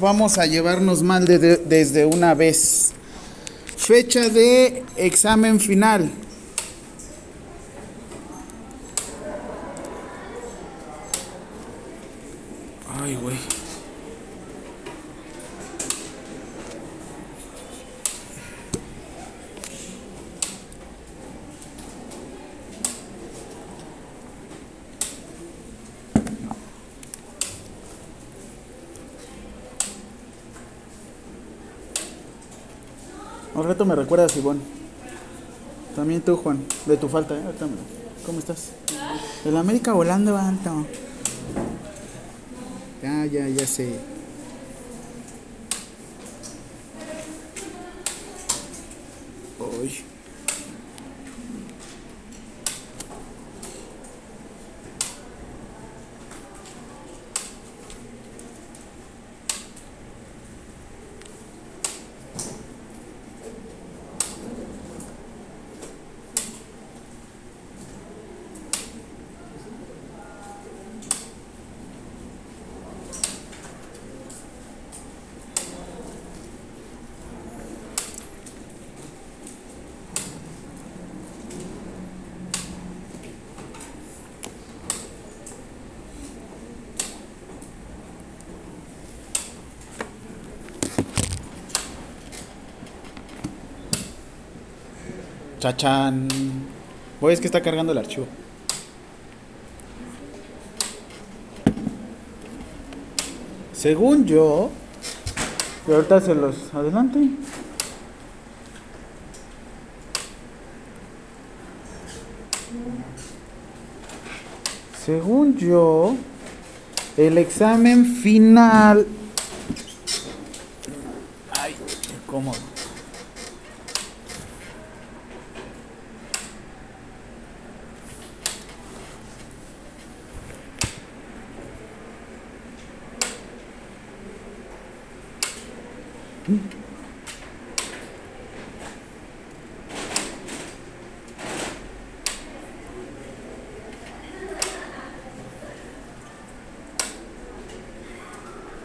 vamos a llevarnos mal desde una vez. Fecha de examen final. Me recuerdas, Ivonne. También tú, Juan, de tu falta, ¿eh? ¿Cómo estás? El América volando, alto. Ya, ya, ya sé. Uy. Chachán. Voy, es que está cargando el archivo. Según yo, y ahorita se los adelante. Según yo, el examen final. Ay, cómodo.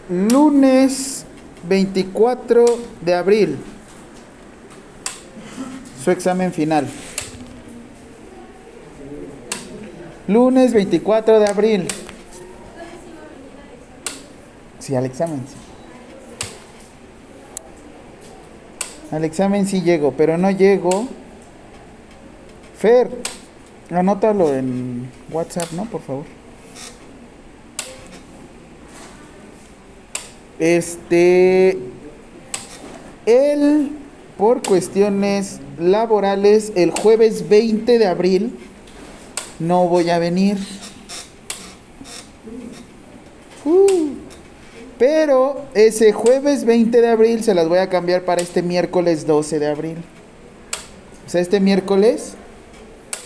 Lunes 24 de abril. Su examen final. Lunes 24 de abril. Sí, al examen. Sí. Al examen sí llego, pero no llego. Fer, anótalo en WhatsApp, ¿no? Por favor. Este, él, por cuestiones laborales, el jueves 20 de abril no voy a venir. Uh, pero ese jueves 20 de abril se las voy a cambiar para este miércoles 12 de abril. O sea, este miércoles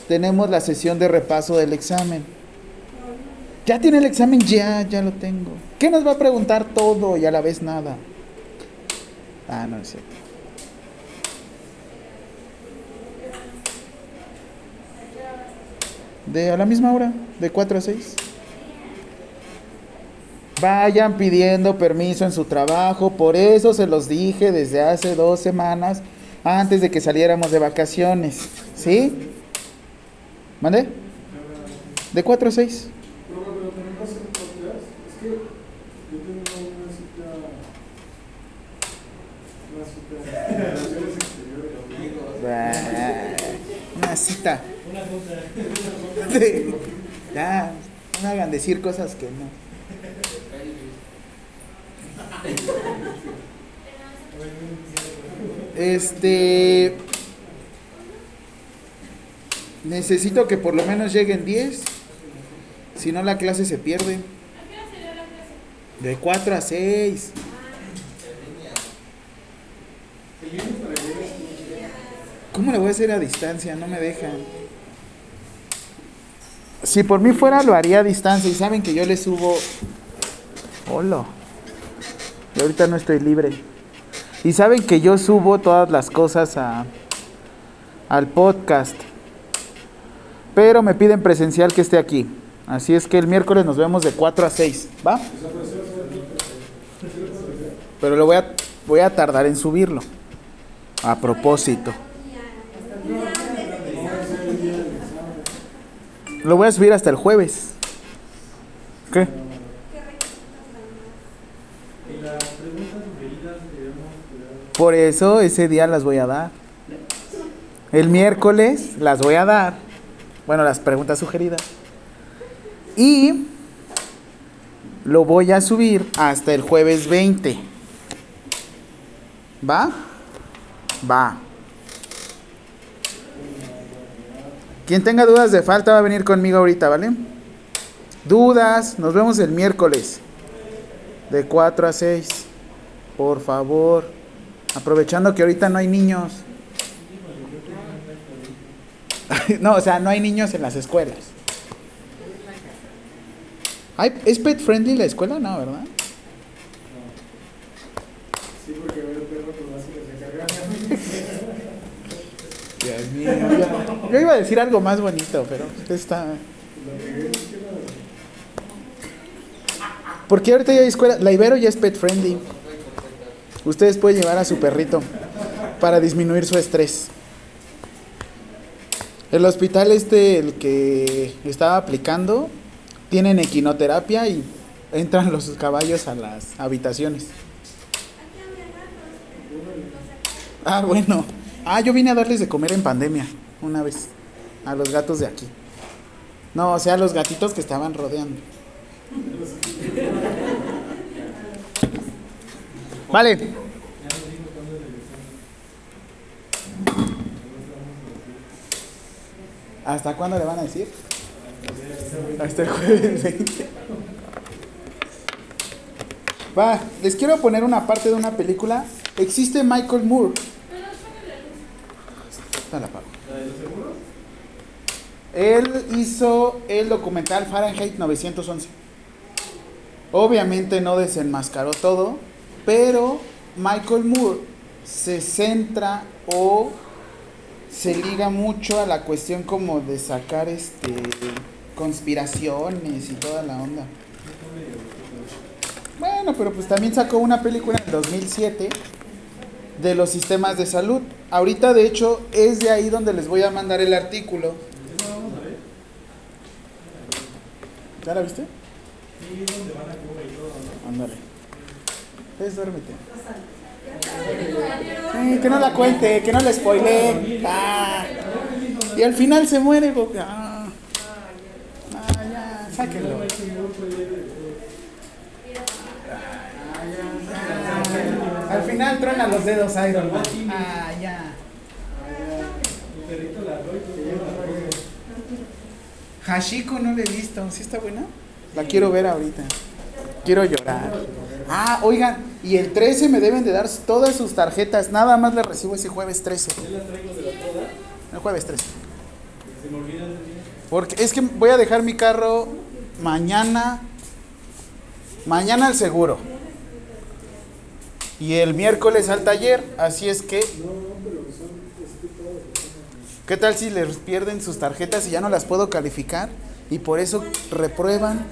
tenemos la sesión de repaso del examen. Ya tiene el examen, ya, ya lo tengo. ¿Qué nos va a preguntar todo y a la vez nada? Ah, no es cierto. De a la misma hora, de 4 a 6. Vayan pidiendo permiso en su trabajo, por eso se los dije desde hace dos semanas antes de que saliéramos de vacaciones. ¿Sí? ¿Mande? De 4 a 6. Una cita. Ya, no hagan decir cosas que no. Este. Necesito que por lo menos lleguen 10. Si no, la clase se pierde. De 4 a 6. ¿Cómo le voy a hacer a distancia? No me dejan. Si por mí fuera, lo haría a distancia. Y saben que yo le subo. Hola. Y ahorita no estoy libre. Y saben que yo subo todas las cosas a, al podcast. Pero me piden presencial que esté aquí. Así es que el miércoles nos vemos de 4 a 6. ¿Va? Pero lo voy a, voy a tardar en subirlo. A propósito. Lo voy a subir hasta el jueves. ¿Qué? Por eso ese día las voy a dar. El miércoles las voy a dar. Bueno, las preguntas sugeridas. Y lo voy a subir hasta el jueves 20. ¿Va? Va. Quien tenga dudas de falta va a venir conmigo ahorita, ¿vale? Dudas, nos vemos el miércoles. De 4 a 6. Por favor. Aprovechando que ahorita no hay niños. no, o sea, no hay niños en las escuelas. ¿Es pet friendly la escuela? No, ¿verdad? Sí, porque ver el perro Dios mío. Yo, iba a decir algo más bonito, pero está. Porque ahorita ya hay escuela. La Ibero ya es pet friendly. Ustedes pueden llevar a su perrito para disminuir su estrés. El hospital este, el que estaba aplicando, tienen equinoterapia y entran los caballos a las habitaciones. Ah, bueno. Ah, yo vine a darles de comer en pandemia una vez a los gatos de aquí. No, o sea, a los gatitos que estaban rodeando. Vale. ¿Hasta cuándo le van a decir? Hasta el jueves 20. Va, les quiero poner una parte de una película. Existe Michael Moore. La pago. Él hizo el documental Fahrenheit 911. Obviamente no desenmascaró todo, pero Michael Moore se centra o se liga mucho a la cuestión como de sacar este conspiraciones y toda la onda. Bueno, pero pues también sacó una película en 2007 de los sistemas de salud. Ahorita de hecho es de ahí donde les voy a mandar el artículo. ¿Ya la viste? Ándale. Es duérmete. que no la cuente, que no la spoile. Ah. Y al final se muere. Ah. ah, ya, sáquenlo. Al final truena los dedos Iron Man. Ah, ya. Hashiko no le he visto. ¿Sí está buena? La quiero ver ahorita. Quiero llorar. Ah, oigan, y el 13 me deben de dar todas sus tarjetas. Nada más le recibo ese jueves 13. El jueves 13. Porque es que voy a dejar mi carro mañana. Mañana al seguro. Y el miércoles al taller. Así es que. ¿Qué tal si les pierden sus tarjetas y ya no las puedo calificar? Y por eso reprueban.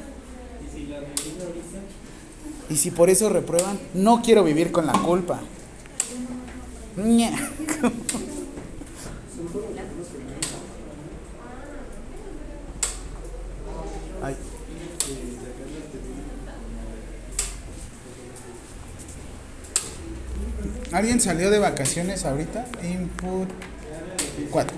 Y si por eso reprueban, no quiero vivir con la culpa. ¿Alguien salió de vacaciones ahorita? Input 4.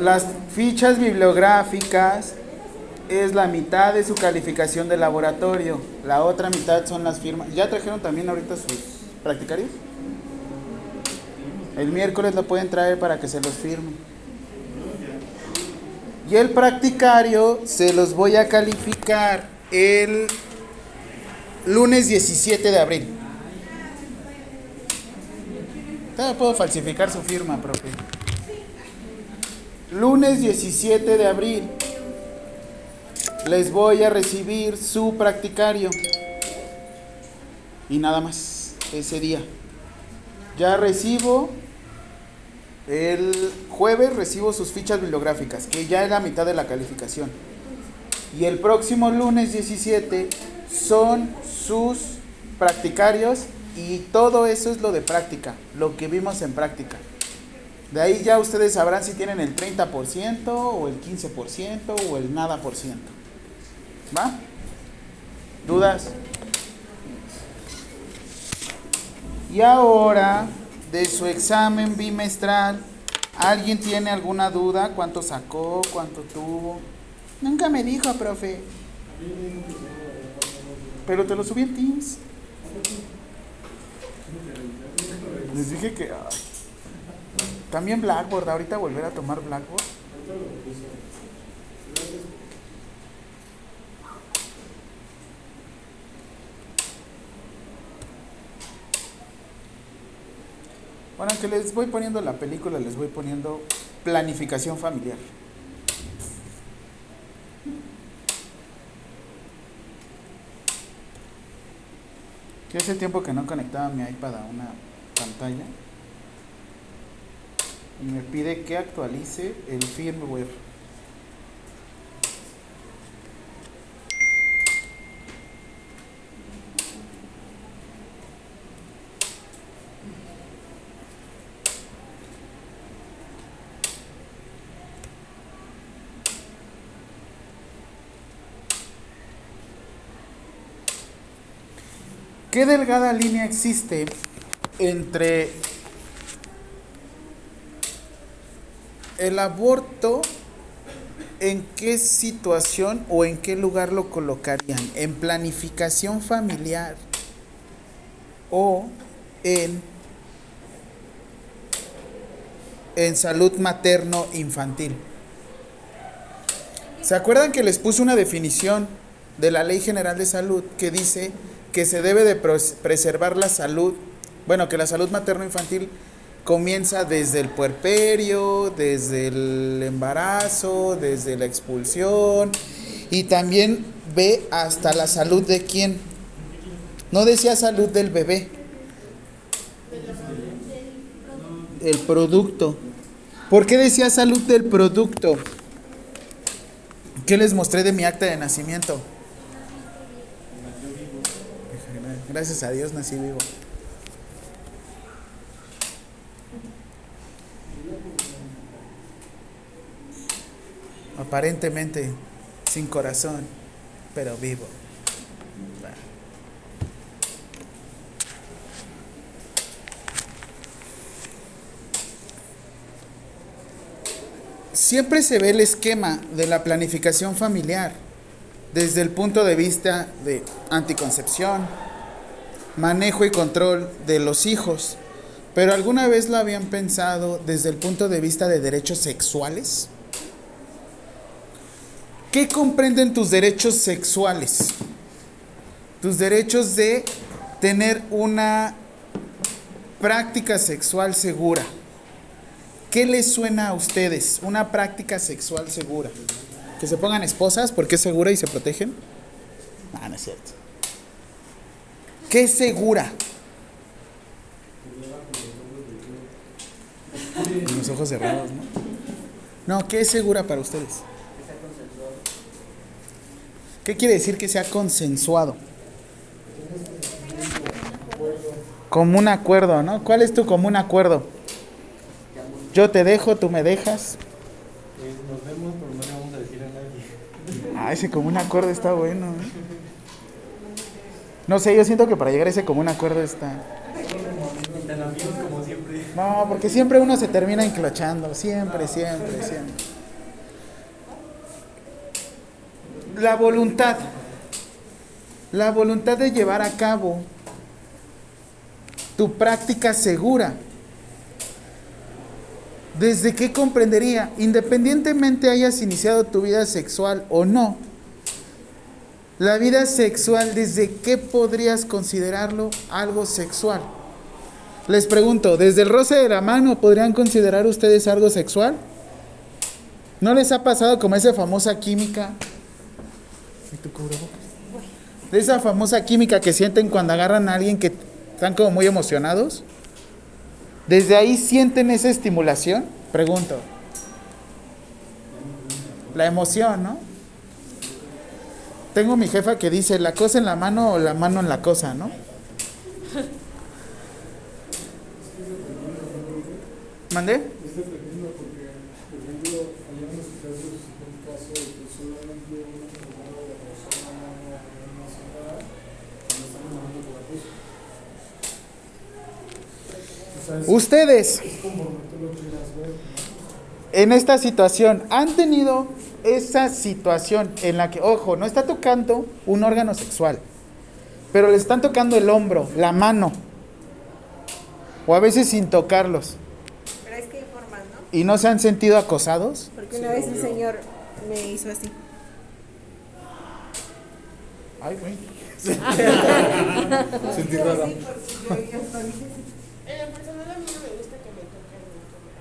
las fichas bibliográficas es la mitad de su calificación de laboratorio. La otra mitad son las firmas. ¿Ya trajeron también ahorita sus practicarios? El miércoles lo pueden traer para que se los firmen. Y el practicario se los voy a calificar el lunes 17 de abril. Todavía puedo falsificar su firma, profe. Lunes 17 de abril les voy a recibir su practicario. Y nada más, ese día. Ya recibo, el jueves recibo sus fichas bibliográficas, que ya es la mitad de la calificación. Y el próximo lunes 17 son sus practicarios y todo eso es lo de práctica, lo que vimos en práctica. De ahí ya ustedes sabrán si tienen el 30% o el 15% o el nada por ciento. ¿Va? ¿Dudas? Y ahora, de su examen bimestral, ¿alguien tiene alguna duda? ¿Cuánto sacó? ¿Cuánto tuvo? Nunca me dijo, profe. Pero te lo subí en Teams. Les dije que... También Blackboard, ahorita volver a tomar Blackboard. Bueno, que les voy poniendo la película, les voy poniendo planificación familiar. Que hace tiempo que no conectaba mi iPad a una pantalla y me pide que actualice el firmware. ¿Qué delgada línea existe entre el aborto? ¿En qué situación o en qué lugar lo colocarían? ¿En planificación familiar o en, en salud materno-infantil? ¿Se acuerdan que les puse una definición de la Ley General de Salud que dice que se debe de preservar la salud, bueno, que la salud materno-infantil comienza desde el puerperio, desde el embarazo, desde la expulsión y también ve hasta la salud de quién. No decía salud del bebé. El producto. ¿Por qué decía salud del producto? ¿Qué les mostré de mi acta de nacimiento? Gracias a Dios nací vivo. Aparentemente sin corazón, pero vivo. Siempre se ve el esquema de la planificación familiar desde el punto de vista de anticoncepción, manejo y control de los hijos. Pero ¿alguna vez lo habían pensado desde el punto de vista de derechos sexuales? ¿Qué comprenden tus derechos sexuales? Tus derechos de tener una práctica sexual segura. ¿Qué les suena a ustedes? Una práctica sexual segura. Que se pongan esposas porque es segura y se protegen. Ah, no es cierto. ¿Qué es segura? Con los ojos cerrados, ¿no? No, ¿qué es segura para ustedes? ¿Qué quiere decir que sea consensuado? Común acuerdo, ¿no? ¿Cuál es tu común acuerdo? Yo te dejo, tú me dejas. Nos vemos, pero no le vamos a decir a nadie. Ah, ese común acuerdo está bueno. ¿eh? No sé, yo siento que para llegar a ese común acuerdo está. Como. No, porque siempre uno se termina enclochando. Siempre, siempre, siempre. La voluntad. La voluntad de llevar a cabo tu práctica segura. ¿Desde qué comprendería? Independientemente hayas iniciado tu vida sexual o no, la vida sexual, ¿desde qué podrías considerarlo algo sexual? Les pregunto, ¿desde el roce de la mano podrían considerar ustedes algo sexual? ¿No les ha pasado como esa famosa química? ¿Y tu cubrebocas? De esa famosa química que sienten cuando agarran a alguien que están como muy emocionados. ¿Desde ahí sienten esa estimulación? Pregunto. La emoción, ¿no? Tengo mi jefa que dice la cosa en la mano o la mano en la cosa, ¿no? ¿Mandé? Es dependiendo porque, por ejemplo, allá en los casos, en el caso de que solamente una persona de la persona no una señora, no están mandando por la cosa. O sea, es, Ustedes, en esta situación, ¿han tenido esa situación en la que, ojo, no está tocando un órgano sexual, pero le están tocando el hombro, la mano, o a veces sin tocarlos, Pero es que hay formas, ¿no? y no se han sentido acosados? Porque una vez el señor me hizo así. Ay, güey. Sentí raro. Sí, porque yo ya hasta dije así. En lo personal a mí no me gusta que me toquen nunca.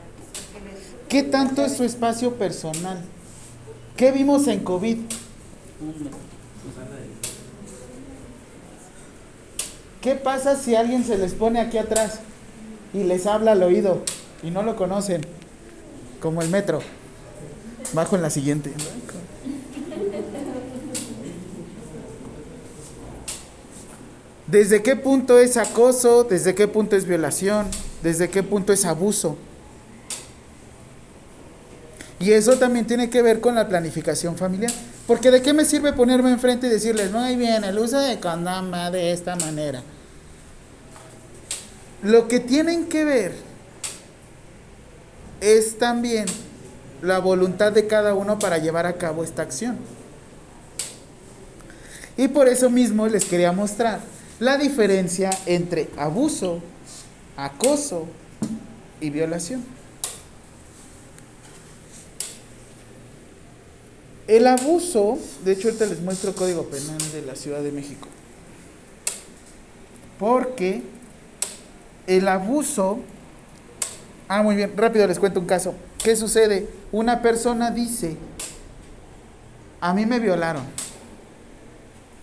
que me- ¿Qué tanto es su espacio personal? ¿Qué vimos en COVID? ¿Qué pasa si alguien se les pone aquí atrás y les habla al oído y no lo conocen? Como el metro. Bajo en la siguiente. ¿Desde qué punto es acoso? ¿Desde qué punto es violación? ¿Desde qué punto es abuso? Y eso también tiene que ver con la planificación familiar. Porque de qué me sirve ponerme enfrente y decirles, muy bien, el uso de condón va de esta manera. Lo que tienen que ver es también la voluntad de cada uno para llevar a cabo esta acción. Y por eso mismo les quería mostrar la diferencia entre abuso, acoso y violación. El abuso, de hecho ahorita les muestro Código Penal de la Ciudad de México. Porque el abuso... Ah, muy bien, rápido les cuento un caso. ¿Qué sucede? Una persona dice, a mí me violaron.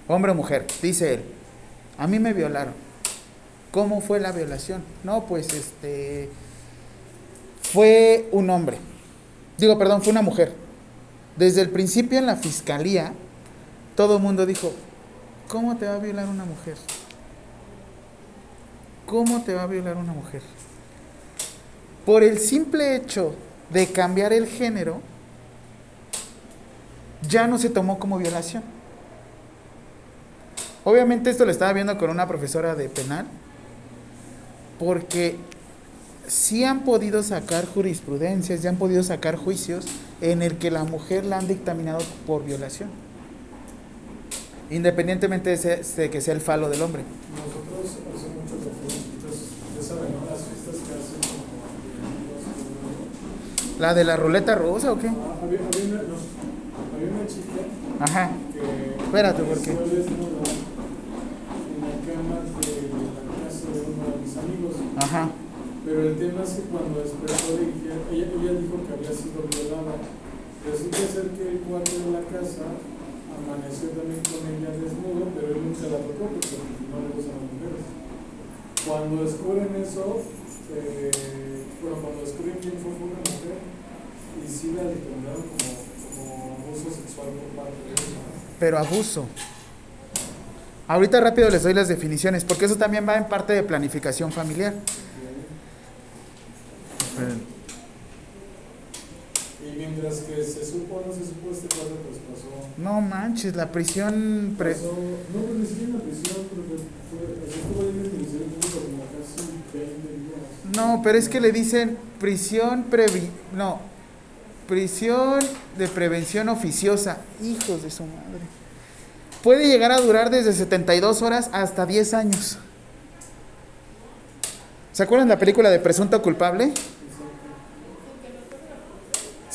Hombre o mujer, dice él, a mí me violaron. ¿Cómo fue la violación? No, pues este... Fue un hombre. Digo, perdón, fue una mujer. Desde el principio en la fiscalía, todo el mundo dijo, ¿cómo te va a violar una mujer? ¿Cómo te va a violar una mujer? Por el simple hecho de cambiar el género, ya no se tomó como violación. Obviamente esto lo estaba viendo con una profesora de penal, porque sí han podido sacar jurisprudencias, ya han podido sacar juicios en el que la mujer la han dictaminado por violación. Independientemente de, de que sea el falo del hombre. Nosotros hace mucho que fuimos, ya saben, las fiestas que hacen como de ¿La de la ruleta rusa o qué? Ah, había, había, una, no, había una chica Ajá. que Espérate, ¿por qué? en la cama de la casa de uno de mis amigos. Ajá. Pero el tema es que cuando despertó le dijeron, ella, ella dijo que había sido violada. Resulta ser que el cuarto de la casa amaneció también con ella desnudo, pero él nunca la tocó porque no le gustan las mujeres. Cuando descubren eso, eh, bueno, cuando descubren quién fue, una mujer y sí la determinaron como, como abuso sexual por parte de ella. Pero abuso. Ahorita rápido les doy las definiciones, porque eso también va en parte de planificación familiar. Y mientras que se supo no se supo este caso, pues pasó. No manches, la prisión... pre- pasó no, pues ni siquiera en la prisión, porque fue, estuvo ahí en el Ministerio Público como casi 20 días. No, pero es que le dicen prisión previ... No. Prisión de prevención oficiosa. Hijos de su madre. Puede llegar a durar desde 72 horas hasta 10 años. ¿Se acuerdan de la película de Presunto Culpable?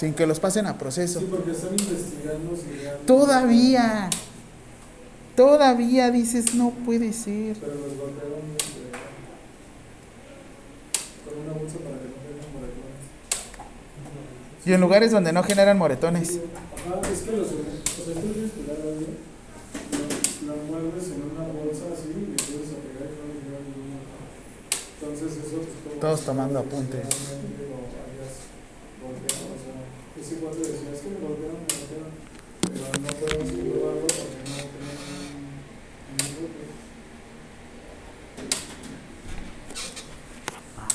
Sin que los pasen a proceso. Sí, porque están investigando si realmente- Todavía. Todavía dices, no puede ser. Pero los golpearon con una bolsa para que no moretones. Y en lugares donde no generan moretones. Ajá, es que los, o sea, tú tienes que dar a alguien, lo, lo envuelves en una bolsa así y le empiezas a pegar y no le llega ninguna. Entonces eso pues como Todos tomando apuntes. lo hayas golpeado, o sea, que me pero no podemos comprobarlo porque no.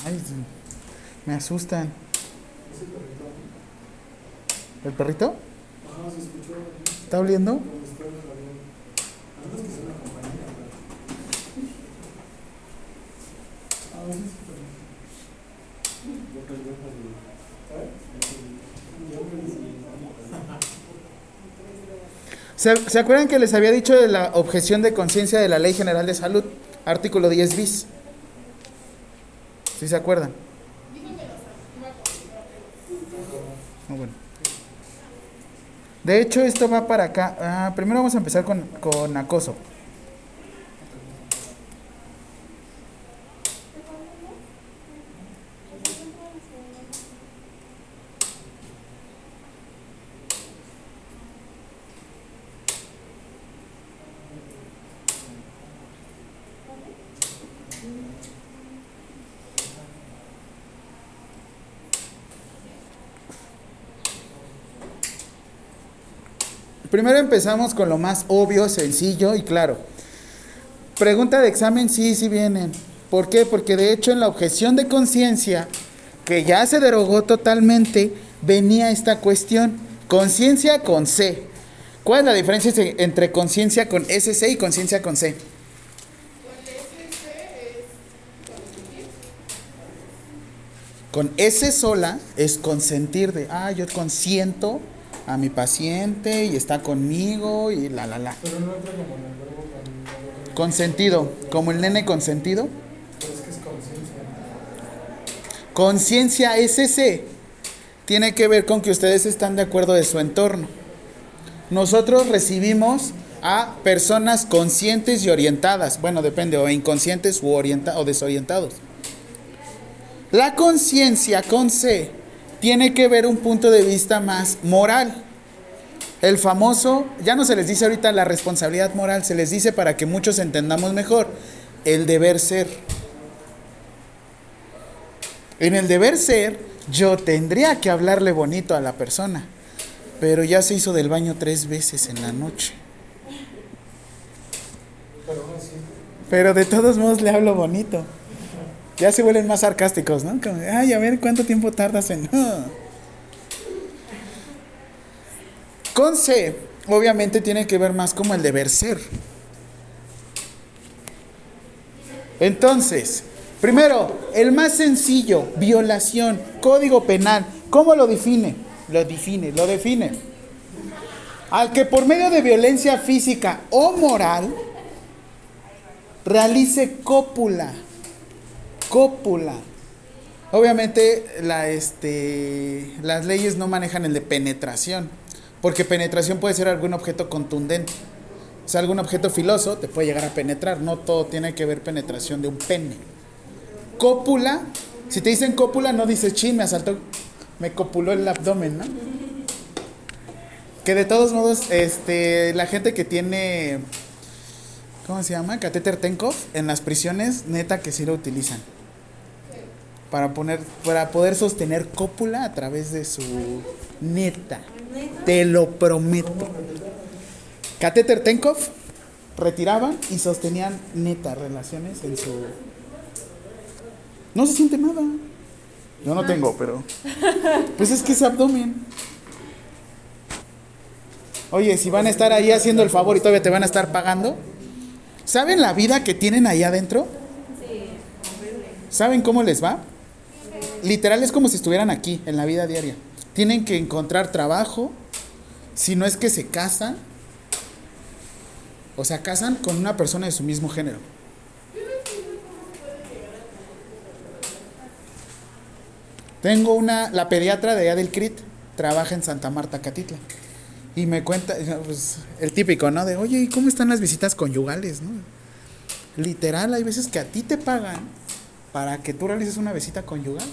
Ay, me asustan. Ese perrito, ¿El perrito? ajá, se escuchó aquí, ¿Está oliendo? donde está el jardín. A menos que sea una compañía, pero... A veces sí, pero... ¿Eh? Yo me ¿Se, acuerdan que les había dicho de la objeción de conciencia de la Ley General de Salud? Artículo 10 bis. ¿Sí se acuerdan? Ah, bueno. De hecho, esto va para acá. Ah, primero vamos a empezar con, con acoso. Primero empezamos con lo más obvio, sencillo y claro. Pregunta de examen, sí, sí vienen. ¿Por qué? Porque de hecho en la objeción de conciencia, que ya se derogó totalmente, venía esta cuestión. Conciencia con C. ¿Cuál es la diferencia entre conciencia con SC y conciencia con C? Con S sola es consentir de, ah, yo consiento a mi paciente y está conmigo y la, la, la. Pero no entra como en el verbo con- con- Consentido, como el nene consentido. Pero es que es conciencia. Conciencia SC tiene que ver con que ustedes están de acuerdo de su entorno. Nosotros recibimos a personas conscientes y orientadas, bueno, depende, o inconscientes u orienta o desorientados. La conciencia con C tiene que ver un punto de vista más moral. El famoso, ya no se les dice ahorita la responsabilidad moral, se les dice para que muchos entendamos mejor, el deber ser. En el deber ser, yo tendría que hablarle bonito a la persona, pero ya se hizo del baño tres veces en la noche. Pero de todos modos le hablo bonito. Ya se vuelven más sarcásticos, ¿no? Como, ay, a ver cuánto tiempo tardas en... Con C, obviamente tiene que ver más como el deber ser. Entonces, primero, el más sencillo, violación, código penal. ¿Cómo lo define? Lo define, lo define. Al que por medio de violencia física o moral realice cópula. Cópula. Obviamente la, este, las leyes no manejan el de penetración, porque penetración puede ser algún objeto contundente. O sea, algún objeto filoso te puede llegar a penetrar, no todo tiene que ver penetración de un pene. Cópula, si te dicen cópula no dices, chin, me asaltó, me copuló el abdomen, ¿no? Que de todos modos, este, la gente que tiene, ¿cómo se llama? Catéter Tenkov, en las prisiones, neta que sí lo utilizan. Para, poner, para poder sostener cópula a través de su neta. Te lo prometo. Catéter Tenkov retiraban y sostenían neta relaciones en su. No se siente nada. Yo no tengo, pero. Pues es que es abdomen. Oye, si van a estar ahí haciendo el favor y todavía te van a estar pagando. ¿Saben la vida que tienen ahí adentro? ¿Saben cómo les va? Literal es como si estuvieran aquí, en la vida diaria. tienen que encontrar trabajo, si no es que se casan, o sea, casan con una persona de su mismo género. Tengo una, la pediatra de allá CRIT, trabaja en Santa Marta, Catitla. Y me cuenta, pues, el típico, ¿no? De, oye, ¿y cómo están las visitas conyugales, no? Literal, hay veces que a ti te pagan para que tú realices una visita conyugal.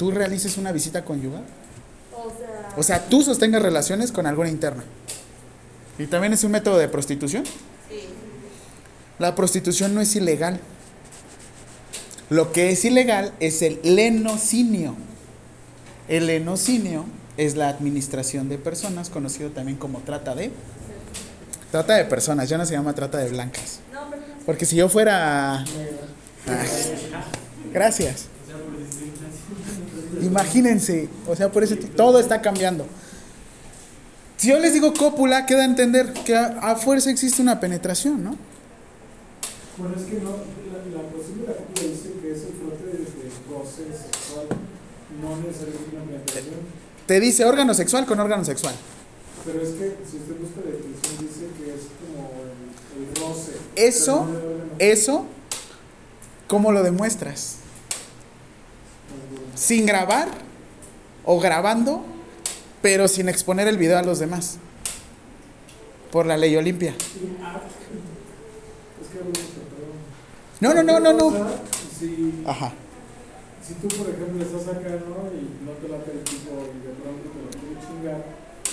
Tú realices una visita conyugal. O sea, O sea, tú sostengas relaciones con alguna interna. Y también es un método de prostitución. La prostitución no es ilegal. Lo que es ilegal es el lenocinio. El lenocinio es la administración de personas, conocido también como trata de. Trata de personas, ya no se llama trata de blancas. Porque si yo fuera. Ay, gracias. Imagínense, o sea, por eso todo está cambiando. Si yo les digo cópula, queda a entender que a, a fuerza existe una penetración, ¿no? Bueno, es que no, la, la cuestión de la cópula dice que es el frote de, de goce sexual, no necesariamente una penetración. Te dice órgano sexual con órgano sexual. Pero es que si usted busca la definición, dice que es como el, el roce. Eso, no eso, ¿cómo lo demuestras? Sin grabar o grabando, pero sin exponer el video a los demás. Por la ley Olimpia. No, no, no, no, no. Ajá. si tú, por ejemplo, estás acá, ¿no? Y no te late el tipo y de pronto te lo quiere chingar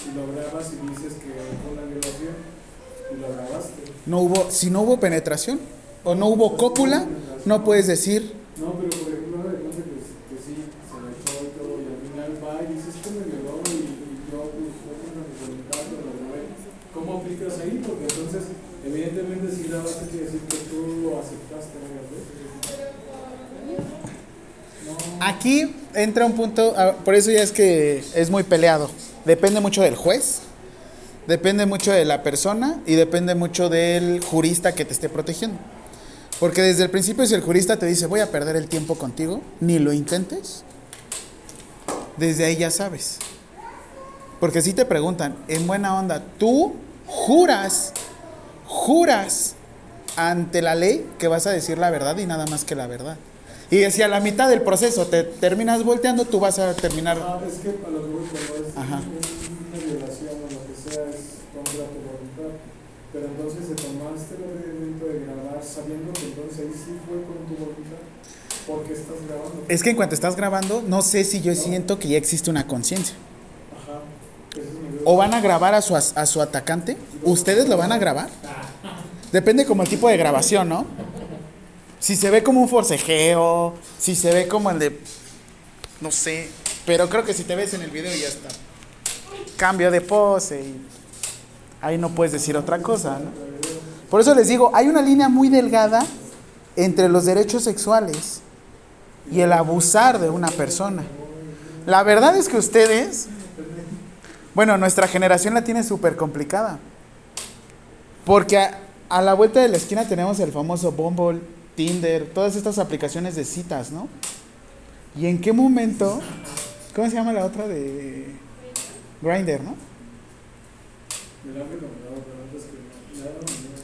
y lo grabas y dices que fue una violación y lo grabaste. No hubo, si no hubo penetración o no hubo cópula, no puedes decir, No, pero por ejemplo, de cuenta que, que sí, se le echó y todo, y al final va y dices que me violó y, y yo, pues, fue con mi voluntad, lo grabé. ¿Cómo aplicas ahí? Porque entonces, evidentemente, si quiere decir que tú aceptaste. No. Aquí entra un punto, por eso ya es que es muy peleado. Depende mucho del juez, depende mucho de la persona y depende mucho del jurista que te esté protegiendo. Porque desde el principio si el jurista te dice voy a perder el tiempo contigo, ni lo intentes, desde ahí ya sabes. Porque si te preguntan, en buena onda, tú juras, juras ante la ley que vas a decir la verdad y nada más que la verdad. Y si a la mitad del proceso te terminas volteando, tú vas a terminar. Ah, es que a lo que voy cuando es Ajá. un- una violación o lo que sea es contra tu voluntad. Pero entonces te tomaste el atrevimiento de grabar sabiendo que entonces ahí sí fue con tu voluntad. porque estás grabando? Es que en cuanto estás grabando, no sé si yo siento que ya existe una conciencia. Ajá. Ese es mi duda. O van a grabar a su, a su atacante. ¿Ustedes lo van a grabar? Depende como el tipo de grabación, ¿no? Si se ve como un forcejeo, si se ve como el de... No sé. Pero creo que si te ves en el video ya está. Cambio de pose y... Ahí no puedes decir otra cosa, ¿no? Por eso les digo, hay una línea muy delgada entre los derechos sexuales y el abusar de una persona. La verdad es que ustedes, bueno, nuestra generación la tiene súper complicada. Porque a, la vuelta de la esquina tenemos el famoso Bumble, Tinder, todas estas aplicaciones de citas, ¿no? ¿Y en qué momento? ¿Cómo se llama la otra de Grinder, no?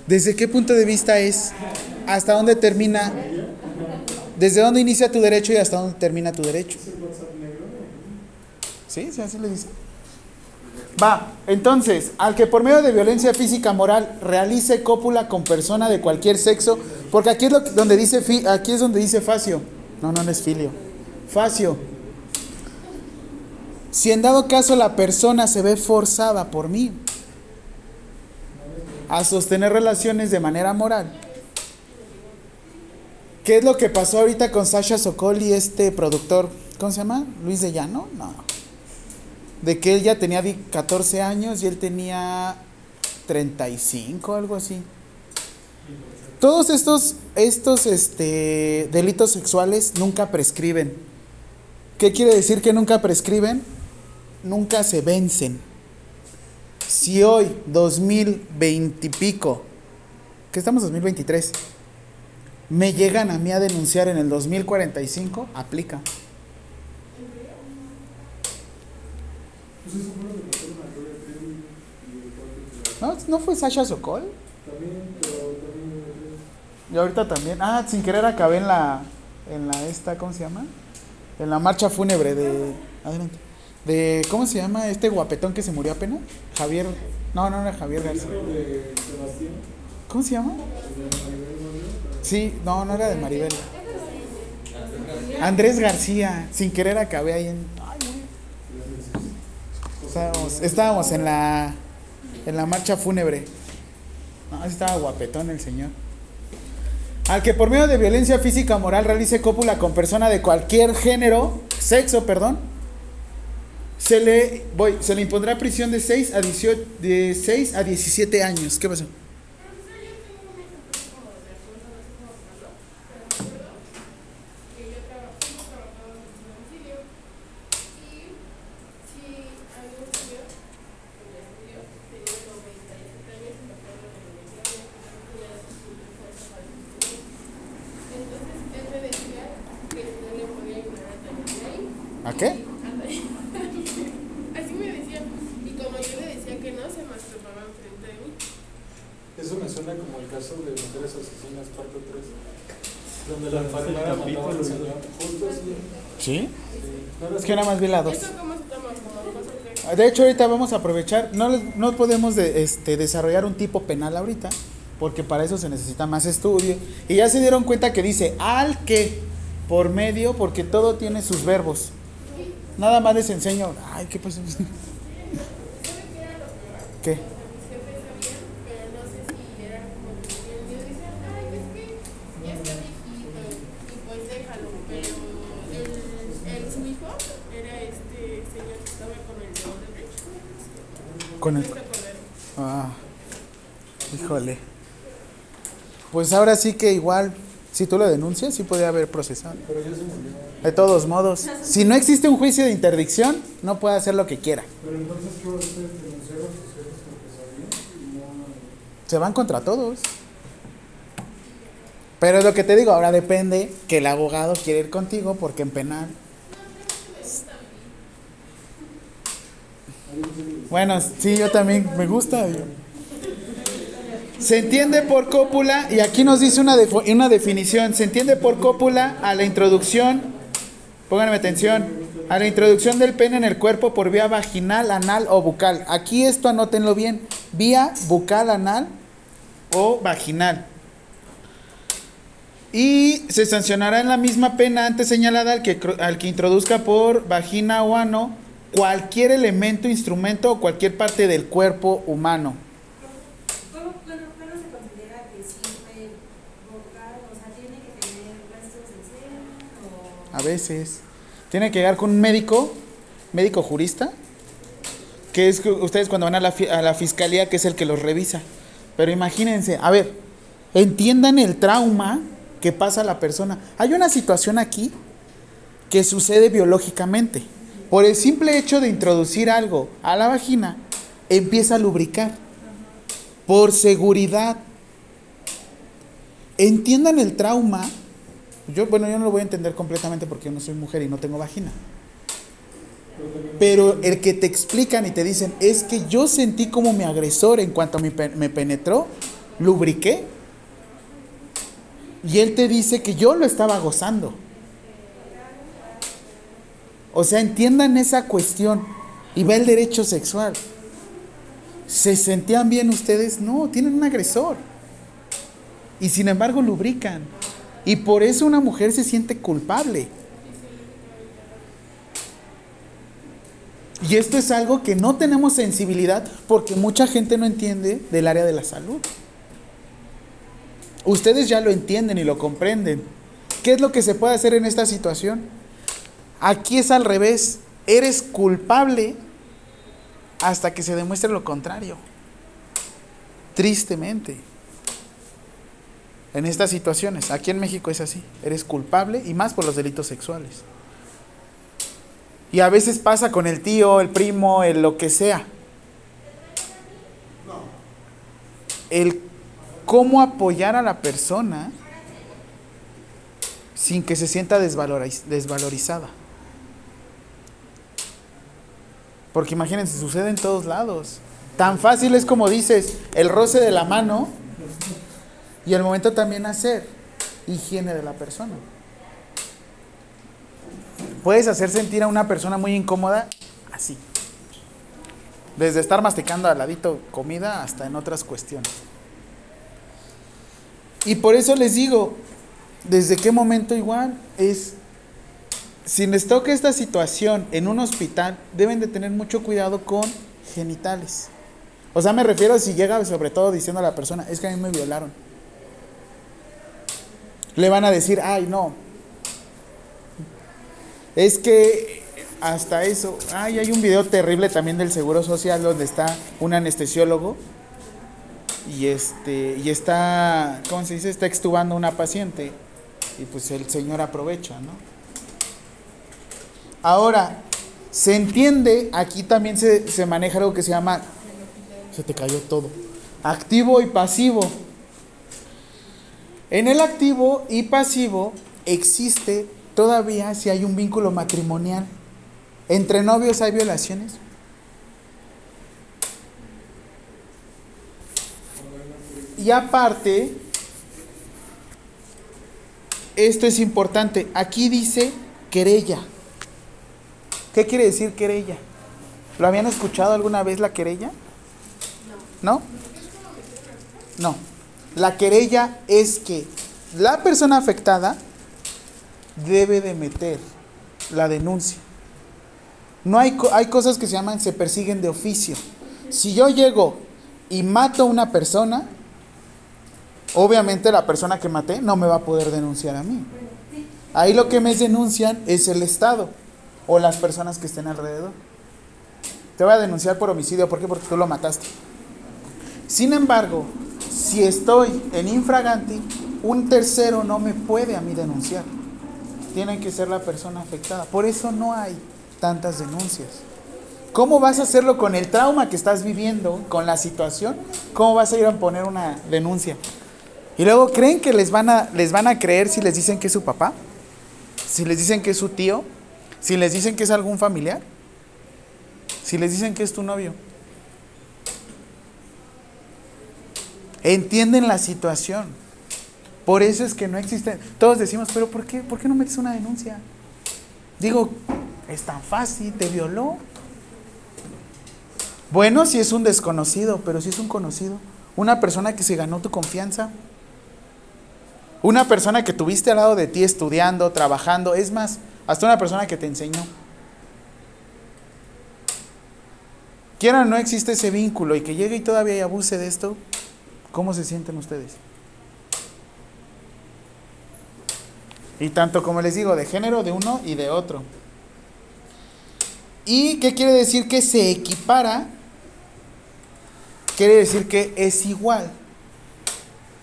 ¿Desde qué punto de vista es? ¿Hasta dónde termina? ¿Desde dónde inicia tu derecho y hasta dónde termina tu derecho? ¿Sí? ¿Sí así le dice? Va, entonces, al que por medio de violencia física moral realice cópula con persona de cualquier sexo, porque aquí es lo donde dice fi- aquí es donde dice facio. No, no, no es filio. Facio. Si en dado caso la persona se ve forzada por mí a sostener relaciones de manera moral. ¿Qué es lo que pasó ahorita con Sasha Sokol y este productor? ¿Cómo se llama? Luis de Llano? No. De que él ya tenía di- 14 años y él tenía 35, algo así. Todos estos, estos este, delitos sexuales nunca prescriben. ¿Qué quiere decir que nunca prescriben? Nunca se vencen. Si hoy, 2020 y pico, que estamos 2023, me llegan a mí a denunciar en el 2045, aplica. Pues eso fue lo que pasó con Gloria Trevi y el cuarto que la- ¿No, ¿No fue Sasha Sokol? También, pero también. Y ahorita también. Ah, sin querer acabé en la. En la esta, ¿cómo se llama? En la marcha fúnebre de. Adelante. De. ¿Cómo se llama este guapetón que se murió apenas? Javier. No, no era Javier García. hijo de Sebastián, ¿Cómo se llama? Sí, no, no era de Maribel. Andrés García. Sin querer acabé ahí en. Estábamos, estábamos en la. En la marcha fúnebre. No, estaba guapetón el señor. Al que por medio de violencia física o moral realice cópula con persona de cualquier género, sexo, perdón, se le, voy, se le impondrá prisión de 6 a 18, de 6 a 17 años. ¿Qué pasó? que yo traba- siempre trabajaba en domicilio y si hay un señor que ya se murió, tenía 97 años y me acuerdo de mi decía que ya su fuerza para sostener. Entonces él me decía que no le podía ayudar a salir de ahí. ¿A qué? Anda. Así me decía. Y como yo le decía que no, se masturbaba enfrente de mí. Eso me suena como el caso de Mujeres Asesinas, parte 3. Donde la Donde está el enfermera mataba al capítulo, señor. Justo así. ¿Sí? Sí. ¿No era Es que nada más vi la 2. ¿Eso cómo se toma? ¿Como cosa que De hecho, ahorita vamos a aprovechar, no, no podemos de- este, desarrollar un tipo penal ahorita, porque para eso se necesita más estudio. Y ya se dieron cuenta que dice al que, por medio, porque todo tiene sus verbos. Nada más les enseño. Ay, ¿qué pasó? ¿Qué? Con el... Ah, híjole. Pues ahora sí que igual, si tú lo denuncias, sí podría haber procesado. Pero ya se murió. De todos modos, si no existe un juicio de interdicción, no puede hacer lo que quiera. Pero entonces, ¿qué va a hacer? ¿Denunciar a sus jefes porque sabían? Y no. Se van contra todos. Pero es lo que te digo, ahora depende que el abogado quiere ir contigo porque en penal. Bueno, sí, yo también me gusta. Se entiende por cópula, y aquí nos dice una, una definición, se entiende por cópula a la introducción, pónganme atención, a la introducción del pene en el cuerpo por vía vaginal, anal o bucal. Aquí esto anótenlo bien, vía bucal, anal o vaginal. Y se sancionará en la misma pena antes señalada al que, al que introduzca por vagina o ano cualquier elemento, instrumento o cualquier parte del cuerpo humano. ¿Cómo, bueno, ¿Cuándo se considera que sí fue vocal? O sea, ¿tiene que tener restos de semen o...? A veces. Tiene que llegar con un médico, médico jurista, que es que ustedes cuando van a la, a la fiscalía, que es el que los revisa. Pero imagínense, a ver, entiendan el trauma que pasa a la persona. Hay una situación aquí que sucede biológicamente. Por el simple hecho de introducir algo a la vagina, empieza a lubricar. Por seguridad. Entiendan el trauma yo, bueno, yo no lo voy a entender completamente porque yo no soy mujer y no tengo vagina. Pero el que te explican y te dicen, es que yo sentí como mi agresor en cuanto me, me penetró, lubriqué. Y él te dice que yo lo estaba gozando. O sea, entiendan esa cuestión y ve el derecho sexual. ¿Se sentían bien ustedes? No, tienen un agresor. Y sin embargo lubrican. Y por eso una mujer se siente culpable. Y esto es algo que no tenemos sensibilidad porque mucha gente no entiende del área de la salud. Ustedes ya lo entienden y lo comprenden. ¿Qué es lo que se puede hacer en esta situación? Aquí es al revés. Eres culpable hasta que se demuestre lo contrario. Tristemente. En estas situaciones, aquí en México es así. Eres culpable y más por los delitos sexuales. Y a veces pasa con el tío, el primo, el lo que sea. El cómo apoyar a la persona sin que se sienta desvaloriz- desvalorizada. Porque imagínense, sucede en todos lados. Tan fácil es como dices, el roce de la mano y el momento también hacer higiene de la persona. Puedes hacer sentir a una persona muy incómoda así. Desde estar masticando al ladito comida hasta en otras cuestiones. Y por eso les digo, desde qué momento igual es, si les toca esta situación en un hospital, deben de tener mucho cuidado con genitales. O sea, me refiero si llega sobre todo diciendo a la persona, es que a mí me violaron. Le van a decir, ay, no. Es que hasta eso, ay, hay un video terrible también del Seguro Social donde está un anestesiólogo y este y está, ¿cómo se dice? Está extubando a una paciente y pues el señor aprovecha, ¿no? Ahora, se entiende, aquí también se, se maneja algo que se llama, se te cayó todo, activo y pasivo. En el activo y pasivo existe todavía si hay un vínculo matrimonial. ¿Entre novios hay violaciones? Y aparte, esto es importante, aquí dice querella. ¿Qué quiere decir querella? ¿Lo habían escuchado alguna vez la querella? ¿No? No. La querella es que la persona afectada debe de meter la denuncia. No hay, hay cosas que se llaman, se persiguen de oficio. Si yo llego y mato a una persona, obviamente la persona que maté no me va a poder denunciar a mí. Ahí lo que me denuncian es el Estado o las personas que estén alrededor. Te voy a denunciar por homicidio, ¿por qué? Porque tú lo mataste. Sin embargo, si estoy en infraganti, un tercero no me puede a mí denunciar. Tiene que ser la persona afectada. Por eso no hay tantas denuncias. ¿Cómo vas a hacerlo con el trauma que estás viviendo, con la situación? ¿Cómo vas a ir a poner una denuncia? Y luego creen que les van a, les van a creer si les dicen que es su papá, si les dicen que es su tío, si les dicen que es algún familiar, si les dicen que es tu novio. Entienden la situación. Por eso es que no existen. Todos decimos, pero ¿por qué? ¿Por qué no metes una denuncia? Digo, es tan fácil, te violó. Bueno, si es un desconocido, pero si es un conocido, una persona que se ganó tu confianza, una persona que tuviste al lado de ti estudiando, trabajando, es más, hasta una persona que te enseñó. Quieran no existe ese vínculo y que llegue y todavía y abuse de esto, ¿cómo se sienten ustedes? Y tanto como les digo, de género de uno y de otro. ¿Y qué quiere decir que se equipara? Quiere decir que es igual.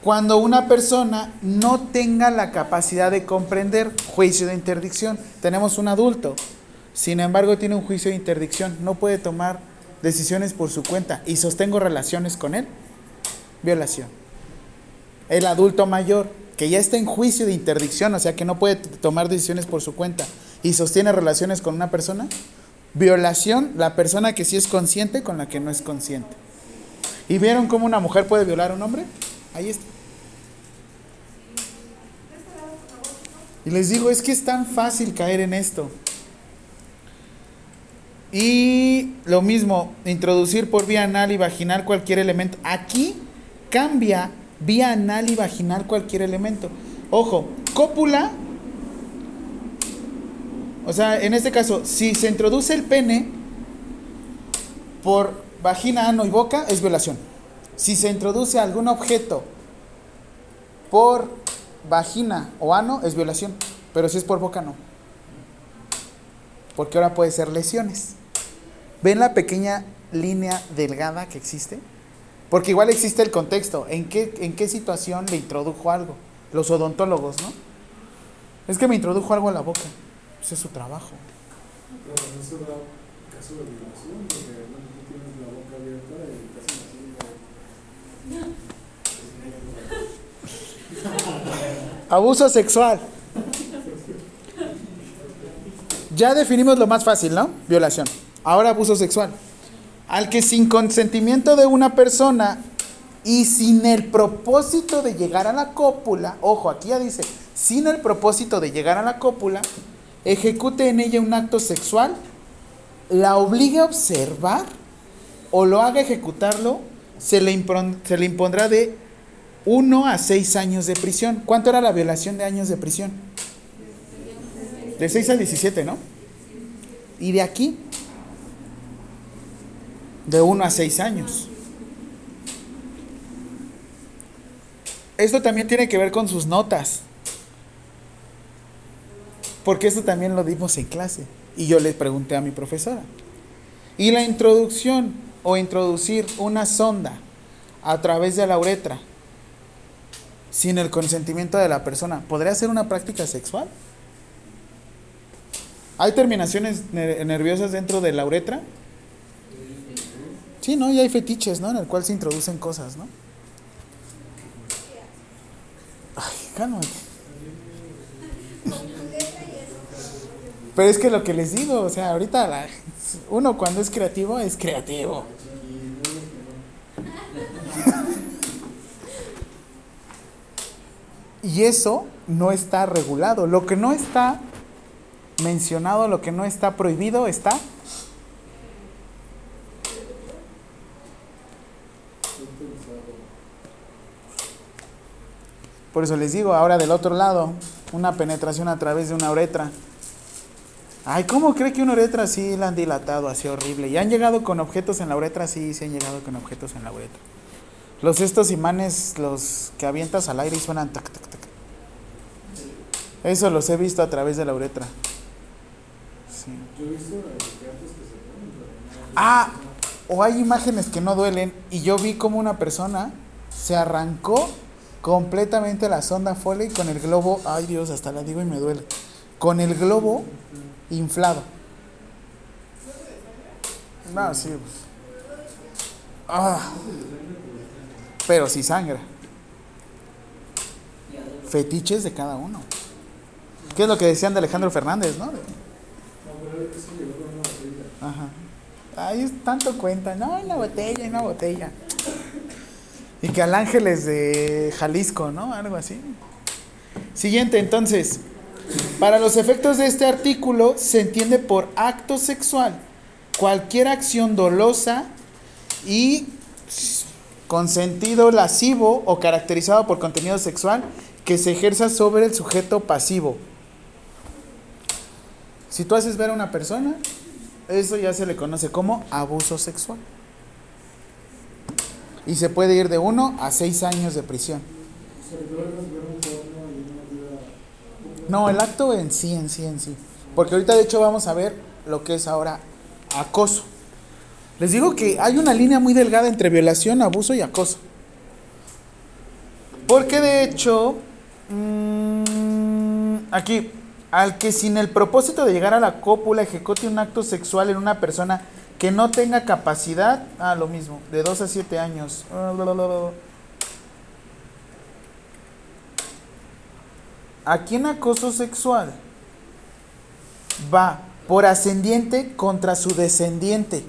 Cuando una persona no tenga la capacidad de comprender juicio de interdicción, tenemos un adulto, sin embargo tiene un juicio de interdicción, no puede tomar decisiones por su cuenta y sostengo relaciones con él, violación. El adulto mayor, que ya está en juicio de interdicción, o sea que no puede tomar decisiones por su cuenta y sostiene relaciones con una persona, violación, la persona que sí es consciente con la que no es consciente. ¿Y vieron cómo una mujer puede violar a un hombre? Ahí está. Y les digo, es que es tan fácil caer en esto. Y lo mismo, introducir por vía anal y vaginal cualquier elemento. Aquí cambia vía anal y vaginal cualquier elemento. Ojo, cópula. O sea, en este caso, si se introduce el pene por vagina, ano y boca, es violación. Si se introduce algún objeto por vagina o ano, es violación. Pero si es por boca, no. Porque ahora puede ser lesiones. ¿Ven la pequeña línea delgada que existe? Porque igual existe el contexto. ¿En qué, en qué situación le introdujo algo? Los odontólogos, ¿no? Es que me introdujo algo a la boca. Ese es su trabajo. Pero no se da caso de violación, porque realmente tú tienes la boca abierta y casi así. Abuso sexual. Ya definimos lo más fácil, ¿no? Violación. Ahora abuso sexual. Al que sin consentimiento de una persona y sin el propósito de llegar a la cópula, ojo, aquí ya dice, sin el propósito de llegar a la cópula, ejecute en ella un acto sexual, la obligue a observar o lo haga ejecutarlo, se le, impron- se le impondrá de 1 a 6 años de prisión. ¿Cuánto era la violación de años de prisión? De 6 a 17, ¿no? Y de aquí, de 1 a 6 años. Esto también tiene que ver con sus notas. Porque esto también lo dimos en clase. Y yo le pregunté a mi profesora. Y la introducción o introducir una sonda a través de la uretra sin el consentimiento de la persona, ¿podría ser una práctica sexual? ¿Hay terminaciones ner- nerviosas dentro de la uretra? Sí, ¿no? Y hay fetiches, ¿no? En el cual se introducen cosas, ¿no? Ay, cálmate. Pero es que lo que les digo, o sea, ahorita la- uno cuando es creativo es creativo. Y eso no está regulado. Lo que no está mencionado, lo que no está prohibido, está Por eso les digo, ahora del otro lado, una penetración a través de una uretra. Ay, ¿cómo cree que una uretra sí la han dilatado así horrible? ¿Y han llegado con objetos en la uretra? Sí, sí han llegado con objetos en la uretra. Los estos imanes, los que avientas al aire y suenan tac, tac, tac. Eso los he visto a través de la uretra. Sí. Yo he visto que se Ah, o hay imágenes que no duelen y yo vi como una persona se arrancó completamente la sonda Foley con el globo, ay Dios, hasta la digo y me duele, con el globo inflado. No, sí. pues. Ah, pero sí sangra. Fetiches de cada uno. ¿Qué es lo que decían de Alejandro Fernández, no? Ajá. Ay, es tanto cuenta. No, una botella, una botella. Y que al Ángeles de Jalisco, ¿no? Algo así. Siguiente, entonces. Para los efectos de este artículo se entiende por acto sexual cualquier acción dolosa y con sentido lascivo o caracterizado por contenido sexual que se ejerza sobre el sujeto pasivo. Si tú haces ver a una persona, eso ya se le conoce como abuso sexual. Y se puede ir de 1 a 6 años de prisión. No, el acto en sí, en sí, en sí. Porque ahorita de hecho vamos a ver lo que es ahora acoso. Les digo que hay una línea muy delgada entre violación, abuso y acoso. Porque de hecho, mm, aquí, al que sin el propósito de llegar a la cópula ejecute un acto sexual en una persona que no tenga capacidad, ah, lo mismo, de 2 a 7 años. Aquí en acoso sexual va por ascendiente contra su descendiente.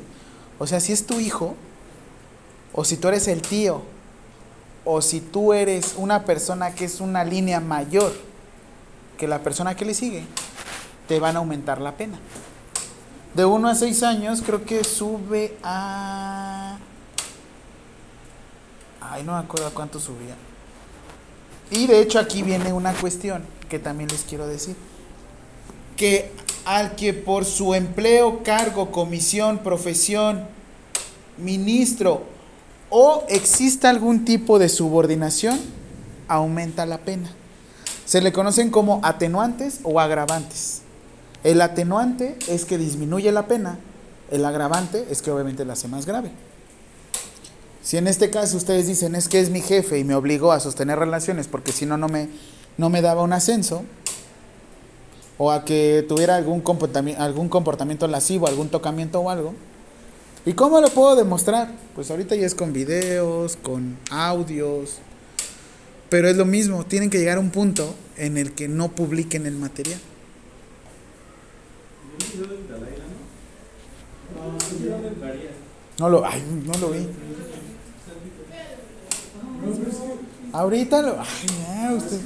O sea, si es tu hijo, o si tú eres el tío, o si tú eres una persona que es una línea mayor que la persona que le sigue, te van a aumentar la pena. De 1 a 6 años creo que sube a... Ay, no me acuerdo cuánto subía. Y de hecho aquí viene una cuestión que también les quiero decir. Que al que por su empleo, cargo, comisión, profesión, ministro o exista algún tipo de subordinación, aumenta la pena. Se le conocen como atenuantes o agravantes. El atenuante es que disminuye la pena, el agravante es que obviamente la hace más grave. Si en este caso ustedes dicen es que es mi jefe y me obligó a sostener relaciones porque si no no me, no me daba un ascenso, o a que tuviera algún comportamiento, algún comportamiento lascivo, algún tocamiento o algo. ¿Y cómo lo puedo demostrar? Pues ahorita ya es con videos, con audios, pero es lo mismo, tienen que llegar a un punto en el que no publiquen el material. No, lo, ay, no lo vi. Ahorita lo, ay, ya, usted.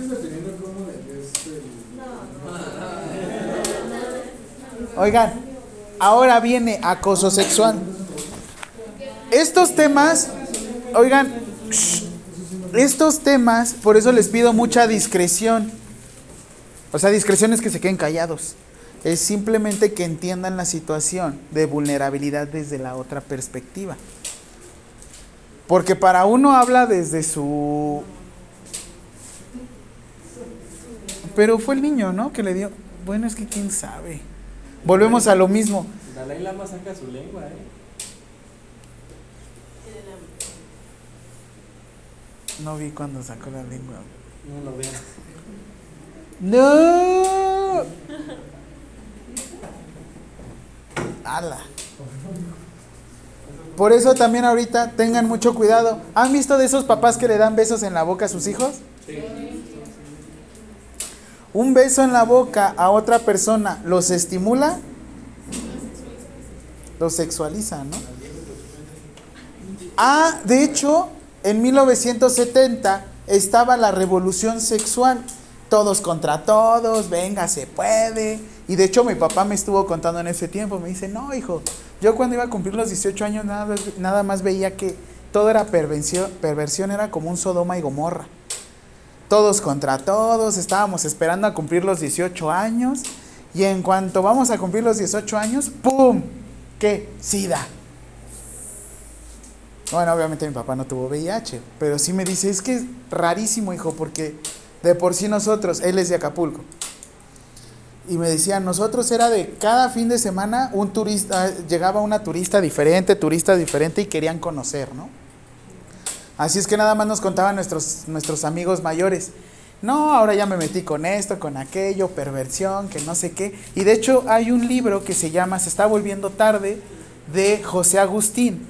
Oigan, ahora viene acoso sexual. Estos temas, oigan, estos temas, por eso les pido mucha discreción. O sea, discreción es que se queden callados. Es simplemente que entiendan la situación de vulnerabilidad desde la otra perspectiva. Porque para uno habla desde su... Pero fue el niño, ¿no? Que le dio... Bueno, es que quién sabe. Volvemos a lo mismo. Dalai Lama saca su lengua, ¿eh? No vi cuando sacó la lengua. No lo vean. No. Ala. Por eso también ahorita tengan mucho cuidado. ¿Han visto de esos papás que le dan besos en la boca a sus hijos? Un beso en la boca a otra persona los estimula, los sexualiza, ¿no? Ah, de hecho, en 1970 estaba la revolución sexual. Todos contra todos, venga, se puede. Y de hecho mi papá me estuvo contando en ese tiempo, me dice, no, hijo, yo cuando iba a cumplir los 18 años nada, nada más veía que todo era perversión, perversión, era como un Sodoma y Gomorra. Todos contra todos, estábamos esperando a cumplir los 18 años y en cuanto vamos a cumplir los 18 años, ¡pum! ¿Qué? SIDA. Bueno, obviamente mi papá no tuvo VIH, pero sí me dice, es que es rarísimo, hijo, porque de por sí nosotros, él es de Acapulco. Y me decía, nosotros era de cada fin de semana un turista, llegaba una turista diferente, turista diferente y querían conocer, ¿no? Así es que nada más nos contaban nuestros, nuestros amigos mayores. No, ahora ya me metí con esto, con aquello, perversión, que no sé qué. Y de hecho hay un libro que se llama Se está volviendo tarde de José Agustín,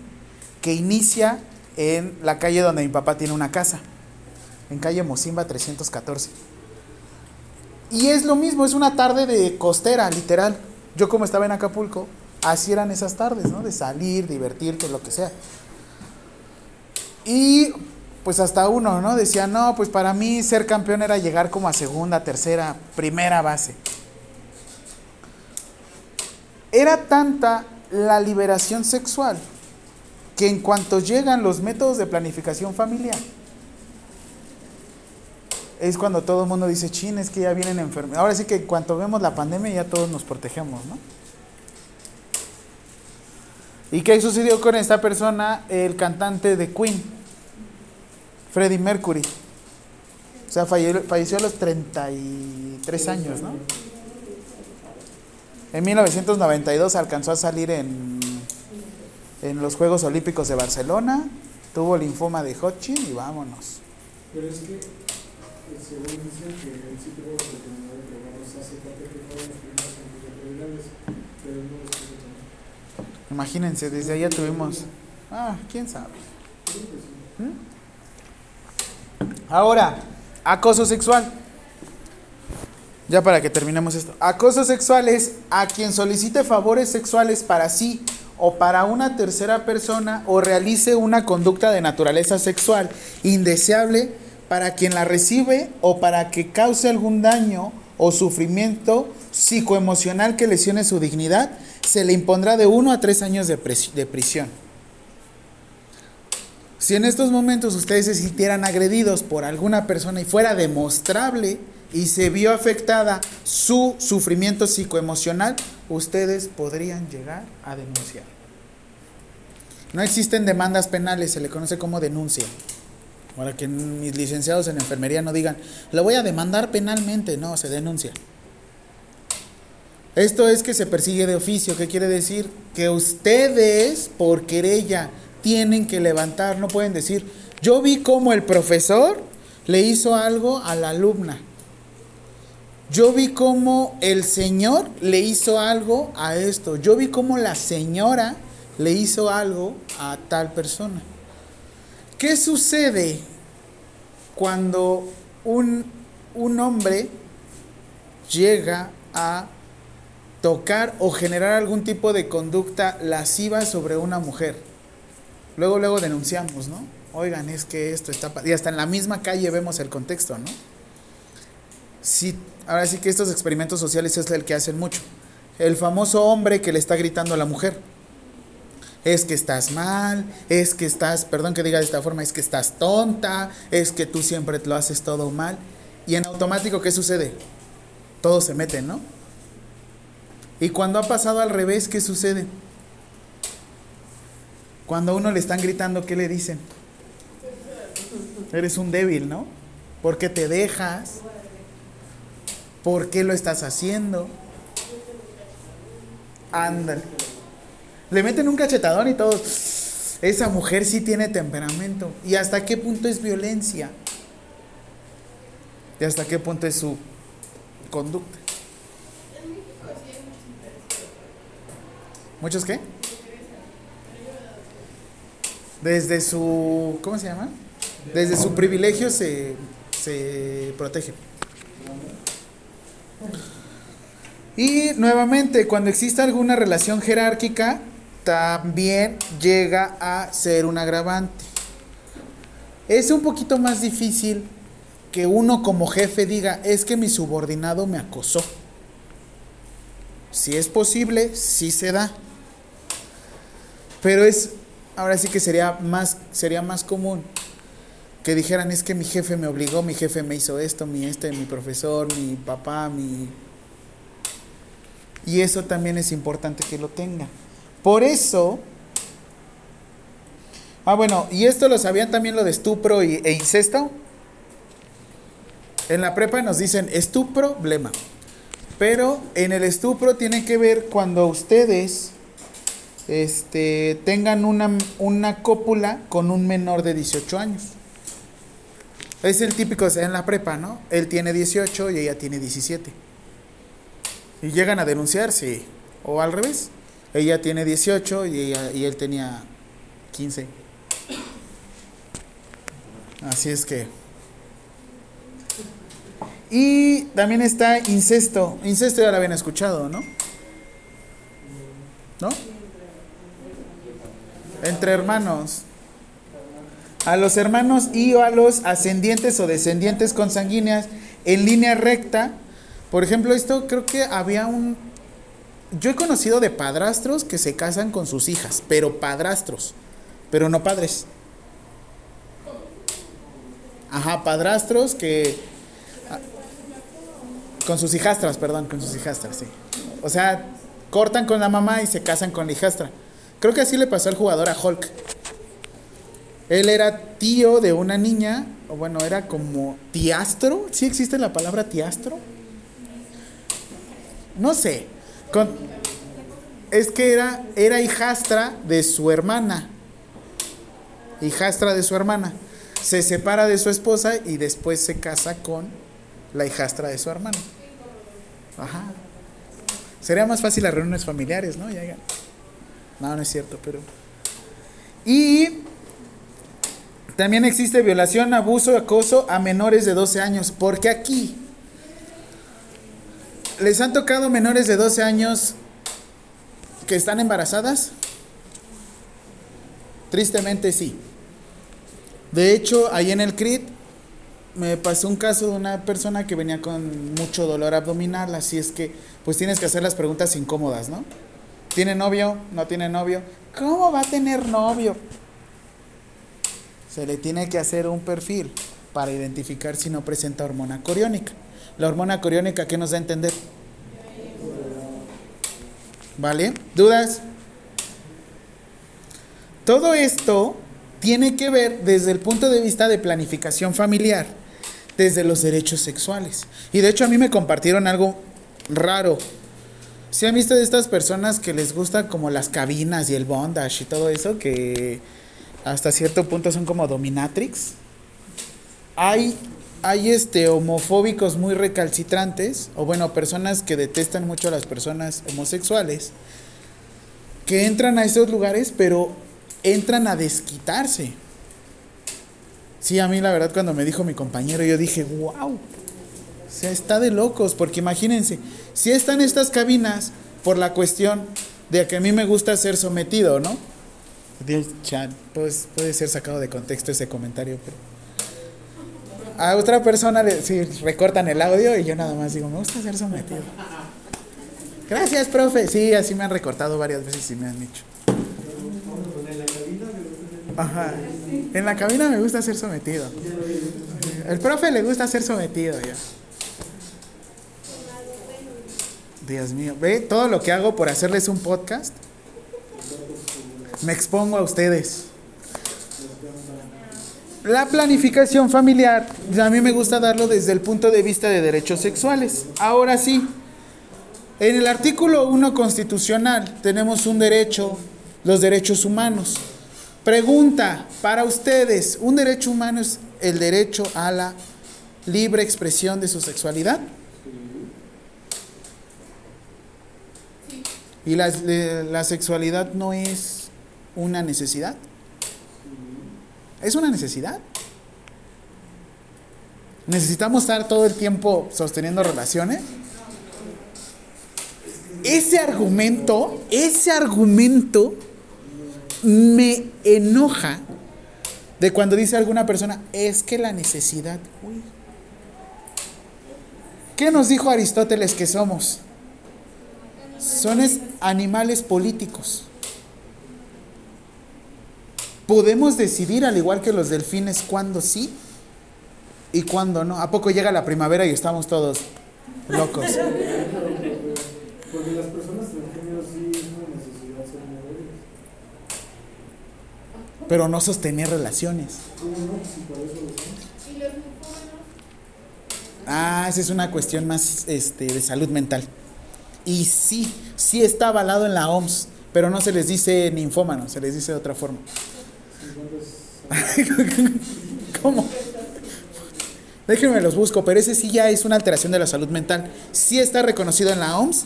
que inicia en la calle donde mi papá tiene una casa, en calle Mocimba 314. Y es lo mismo, es una tarde de costera, literal. Yo como estaba en Acapulco, así eran esas tardes, ¿no? De salir, divertirte, lo que sea. Y pues hasta uno, ¿no? Decía, no, pues para mí ser campeón era llegar como a segunda, tercera, primera base. Era tanta la liberación sexual que en cuanto llegan los métodos de planificación familiar, es cuando todo el mundo dice, chin, es que ya vienen enfermedades. Ahora sí que en cuanto vemos la pandemia ya todos nos protegemos, ¿no? ¿Y qué sucedió con esta persona? El cantante de Queen, Freddie Mercury. O sea, falle- falleció a los 33 años, ¿no? En 1992 alcanzó a salir en, en los Juegos Olímpicos de Barcelona, tuvo linfoma de Hodgkin y vámonos. Pero es que, eh, según dicen que él sí tuvo la oportunidad de probarlos hace parte que fueron los primeros antirretrovirales, pero no los pudo tomar. Imagínense, desde allá tuvimos... Ah, quién sabe. Creo que sí. ¿Mm? Ahora, acoso sexual. Ya para que terminemos esto. Acoso sexual es a quien solicite favores sexuales para sí o para una tercera persona o realice una conducta de naturaleza sexual indeseable para quien la recibe o para que cause algún daño o sufrimiento psicoemocional que lesione su dignidad, se le impondrá de 1 a 3 años de, de prisión. Si en estos momentos ustedes se sintieran agredidos por alguna persona y fuera demostrable y se vio afectada su sufrimiento psicoemocional, ustedes podrían llegar a denunciar. No existen demandas penales, se le conoce como denuncia. Para que mis licenciados en enfermería no digan, lo voy a demandar penalmente, no, se denuncia. Esto es que se persigue de oficio. ¿Qué quiere decir? Que ustedes, por querella, tienen que levantar. No pueden decir, yo vi cómo el profesor le hizo algo a la alumna. Yo vi cómo el señor le hizo algo a esto. Yo vi cómo la señora le hizo algo a tal persona. ¿Qué sucede cuando un, un hombre llega a tocar o generar algún tipo de conducta lasciva sobre una mujer. Luego, luego denunciamos, ¿no? Oigan, es que esto está... pa-". Y hasta en la misma calle vemos el contexto, ¿no? Sí, ahora sí que estos experimentos sociales es el que hacen mucho. El famoso hombre que le está gritando a la mujer. Es que estás mal, es que estás, perdón que diga de esta forma, es que estás tonta, es que tú siempre lo haces todo mal. Y en automático, ¿qué sucede? Todos se meten, ¿no? Y cuando ha pasado al revés, ¿qué sucede? Cuando a uno le están gritando, ¿qué le dicen? Eres un débil, ¿no? ¿Por qué te dejas? ¿Por qué lo estás haciendo? Ándale. Le meten un cachetadón y todo. Esa mujer sí tiene temperamento. ¿Y hasta qué punto es violencia? ¿Y hasta qué punto es su conducta? ¿Muchos qué? Desde su. ¿Cómo se llama? Desde su privilegio se, se protege. Y nuevamente, cuando existe alguna relación jerárquica, también llega a ser un agravante. Es un poquito más difícil que uno como jefe diga, es que mi subordinado me acosó. Si es posible, sí se da. Pero es, ahora sí que sería más, sería más común que dijeran, es que mi jefe me obligó, mi jefe me hizo esto, mi este, mi profesor, mi papá, mi... Y eso también es importante que lo tengan. Por eso... Ah, bueno, ¿y esto lo sabían también lo de estupro e incesto? En la prepa nos dicen, es tu problema. Pero en el estupro tiene que ver cuando ustedes este, tengan una, una cópula con un menor de 18 años. Es el típico, en la prepa, ¿no? Él tiene 18 y ella tiene 17. Y llegan a denunciar, sí. O al revés. Ella tiene 18 y, ella, y él tenía 15. Así es que... Y también está incesto. Incesto ya lo habían escuchado, ¿no? ¿No? Entre hermanos. A los hermanos y a los ascendientes o descendientes consanguíneas en línea recta. Por ejemplo, esto creo que había un... Yo he conocido de padrastros que se casan con sus hijas, pero padrastros, pero no padres. Ajá, padrastros que con sus hijastras, perdón, con sus hijastras, sí. O sea, cortan con la mamá y se casan con la hijastra. Creo que así le pasó al jugador a Hulk. Él era tío de una niña, o bueno, era como tiastro. ¿Sí existe la palabra tiastro? No sé. Es que era, era hijastra de su hermana. Hijastra de su hermana. Se separa de su esposa y después se casa con la hijastra de su hermano. Ajá. Sería más fácil las reuniones familiares, ¿no? Ya, ya. No, no es cierto, pero. Y también existe violación, abuso, acoso a menores de 12 años. Porque aquí les han tocado menores de 12 años que están embarazadas. Tristemente sí. De hecho, ahí en el CRIT me pasó un caso de una persona que venía con mucho dolor abdominal, así es que pues tienes que hacer las preguntas incómodas, ¿no? ¿Tiene novio? ¿No tiene novio? ¿Cómo va a tener novio? Se le tiene que hacer un perfil para identificar si no presenta hormona coriónica. La hormona coriónica, ¿qué nos da a entender? ¿Vale? ¿Dudas? Todo esto tiene que ver desde el punto de vista de planificación familiar, desde los derechos sexuales. Y de hecho a mí me compartieron algo raro. ¿Sí han visto de estas personas que les gusta como las cabinas y el bondage y todo eso que hasta cierto punto son como dominatrix? Hay hay este homofóbicos muy recalcitrantes o bueno, personas que detestan mucho a las personas homosexuales que entran a esos lugares, pero entran a desquitarse. Sí, a mí la verdad cuando me dijo mi compañero, yo dije, wow, sea, está de locos, porque imagínense, si están estas cabinas, por la cuestión de que a mí me gusta ser sometido, ¿no? Chan, pues puede ser sacado de contexto ese comentario, pero a otra persona le recortan el audio y yo nada más digo, me gusta ser sometido. Gracias, profe. Sí, así me han recortado varias veces y me han dicho. Ajá. En la cabina me gusta ser sometido. El profe le gusta ser sometido ya. Dios mío, ve todo lo que hago por hacerles un podcast. Me expongo a ustedes. La planificación familiar, a mí me gusta darlo desde el punto de vista de derechos sexuales. Ahora sí, en el artículo 1 constitucional tenemos un derecho, los derechos humanos. Pregunta para ustedes, ¿un derecho humano es el derecho a la libre expresión de su sexualidad? ¿Y la, la sexualidad no es una necesidad? ¿Es una necesidad? ¿Necesitamos estar todo el tiempo sosteniendo relaciones? Ese argumento, ese argumento me enoja de cuando dice alguna persona, es que la necesidad. ¿Qué nos dijo Aristóteles que somos? Son es- animales políticos. Podemos decidir, al igual que los delfines, cuándo sí y cuándo no. ¿A poco llega la primavera y estamos todos locos? Porque las personas transgénero sí es una necesidad ser. Pero no sostener relaciones. ¿Cómo no? Si por eso lo son. Y los linfómanos, Ah, esa es una cuestión más este, de salud mental. Y sí, sí está avalado en la OMS, pero no se les dice ninfómano, se les dice de otra forma. ¿Cómo? Déjenme los busco, pero ese sí ya es una alteración de la salud mental. Sí está reconocido en la OMS.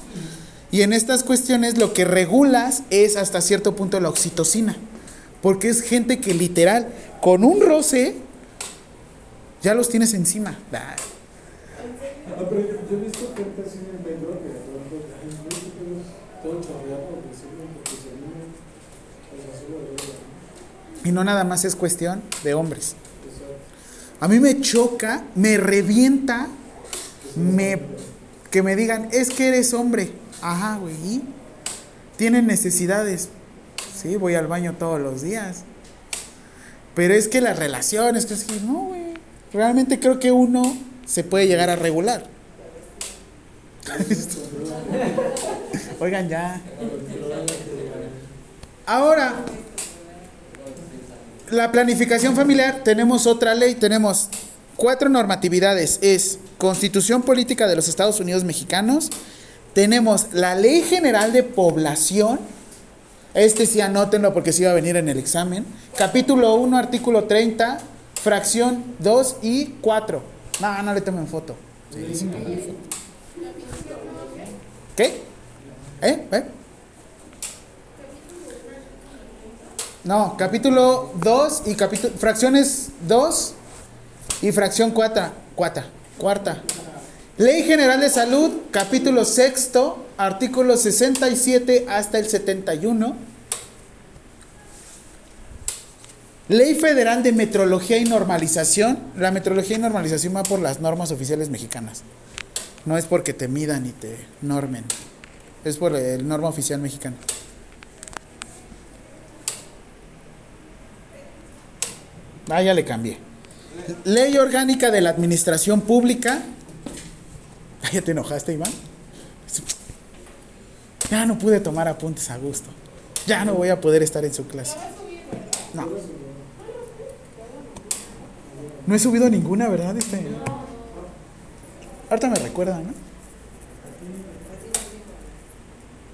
Y en estas cuestiones lo que regulas es hasta cierto punto la oxitocina. Porque es gente que literal, con un roce, ya los tienes encima. Ah, yo, he visto que Y no nada más es cuestión de hombres. A mí me choca, me revienta, me, que me digan, es que eres hombre. Ajá, güey. Tienen necesidades. Sí, voy al baño todos los días. Pero es que las relaciones, que es que no, güey. Realmente creo que uno se puede llegar a regular. Oigan ya. Ahora, la planificación familiar, tenemos otra ley, tenemos cuatro normatividades. Es Constitución Política de los Estados Unidos Mexicanos, tenemos la Ley General de Población, este sí anótenlo porque sí va a venir en el examen, capítulo 1, artículo 30, fracción 2 y 4. No, no le tomen foto. Póngale foto. ¿Qué? ¿Eh? ¿Eh? No, capítulo 2 y capítulo fracciones 2 y fracción 4, cuarta, cuarta. Ley General de Salud, capítulo sexto, artículo 67 hasta el 71. Ley Federal de Metrología y Normalización. La metrología y normalización va por las normas oficiales mexicanas. No es porque te midan y te normen. Es por el norma oficial mexicano. Ah, ya le cambié. Ley orgánica de la administración pública. ¿Ya te enojaste, Iván? Ya no pude tomar apuntes a gusto. Ya no voy a poder estar en su clase. No. No he subido ninguna, ¿verdad? Este... Ahorita me recuerdan, ¿no?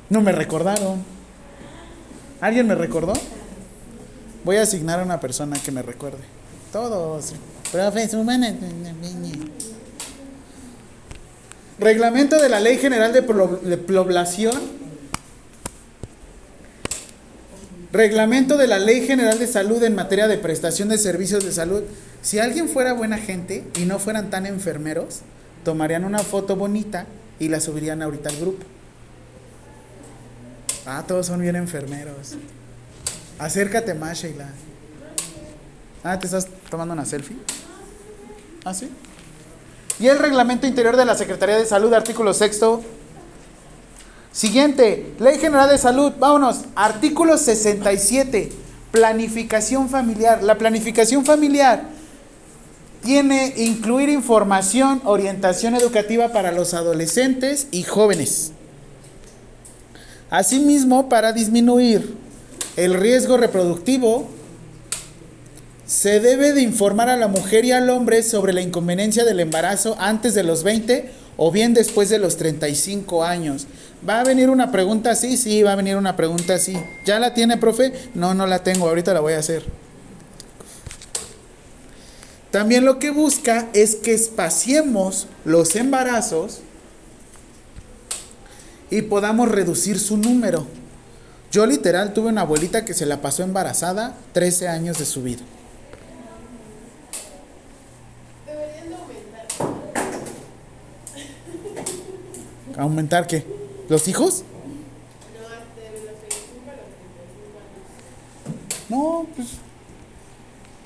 No me recordaron. ¿Alguien me recordó? Voy a asignar a una persona que me recuerde. Todos. Profe, suban a- Reglamento de la Ley General de, de Población. Reglamento de la Ley General de Salud en materia de prestación de servicios de salud. Si alguien fuera buena gente y no fueran tan enfermeros, tomarían una foto bonita y la subirían ahorita al grupo. Ah, todos son bien enfermeros. Acércate más, Sheila. Ah, ¿te estás tomando una selfie? Ah, sí. Y el reglamento interior de la Secretaría de Salud, artículo sexto. Siguiente, Ley General de Salud. Vámonos. Artículo 67. Planificación familiar. La planificación familiar tiene incluir información, orientación educativa para los adolescentes y jóvenes. Asimismo, para disminuir el riesgo reproductivo, se debe de informar a la mujer y al hombre sobre la inconveniencia del embarazo antes de los 20 o bien después de los 35 años. ¿Va a venir una pregunta así? Sí, va a venir una pregunta así. ¿Ya la tiene, profe? No, no la tengo, ahorita la voy a hacer. También lo que busca es que espaciemos los embarazos y podamos reducir su número. Yo literal tuve una abuelita que se la pasó embarazada 13 años de su vida. Deberían de aumentar. ¿Aumentar qué? ¿Los hijos? No, hasta de los 25 a los 35 años. No, pues.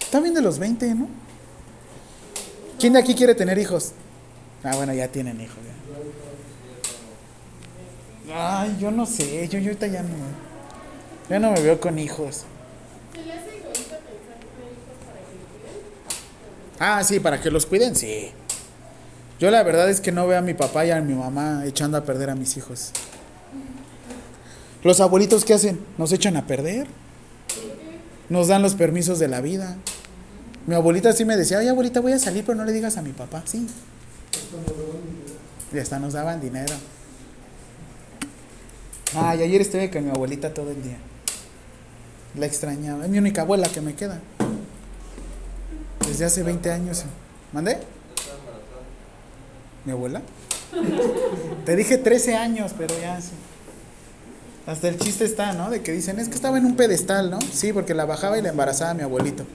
Está bien de los 20, ¿no? ¿Quién de aquí quiere tener hijos? Ah, bueno, ya tienen hijos. Ya. Ay, yo no sé, yo, yo ahorita ya no. Ya no me veo con hijos. Ah, sí, para que los cuiden, sí. Yo la verdad es que no veo a mi papá y a mi mamá echando a perder a mis hijos. Los abuelitos, ¿qué hacen? Nos echan a perder. Nos dan los permisos de la vida. Mi abuelita sí me decía, oye abuelita, voy a salir, pero no le digas a mi papá. Sí. Y hasta nos daban dinero. Ay, ayer estuve con mi abuelita todo el día. La extrañaba. Es mi única abuela que me queda. Desde hace 20 años. ¿Mandé? ¿Mi abuela? Te dije 13 años, pero ya sí. Hasta el chiste está, ¿no? De que dicen, es que estaba en un pedestal, ¿no? Sí, porque la bajaba y la embarazaba mi abuelito.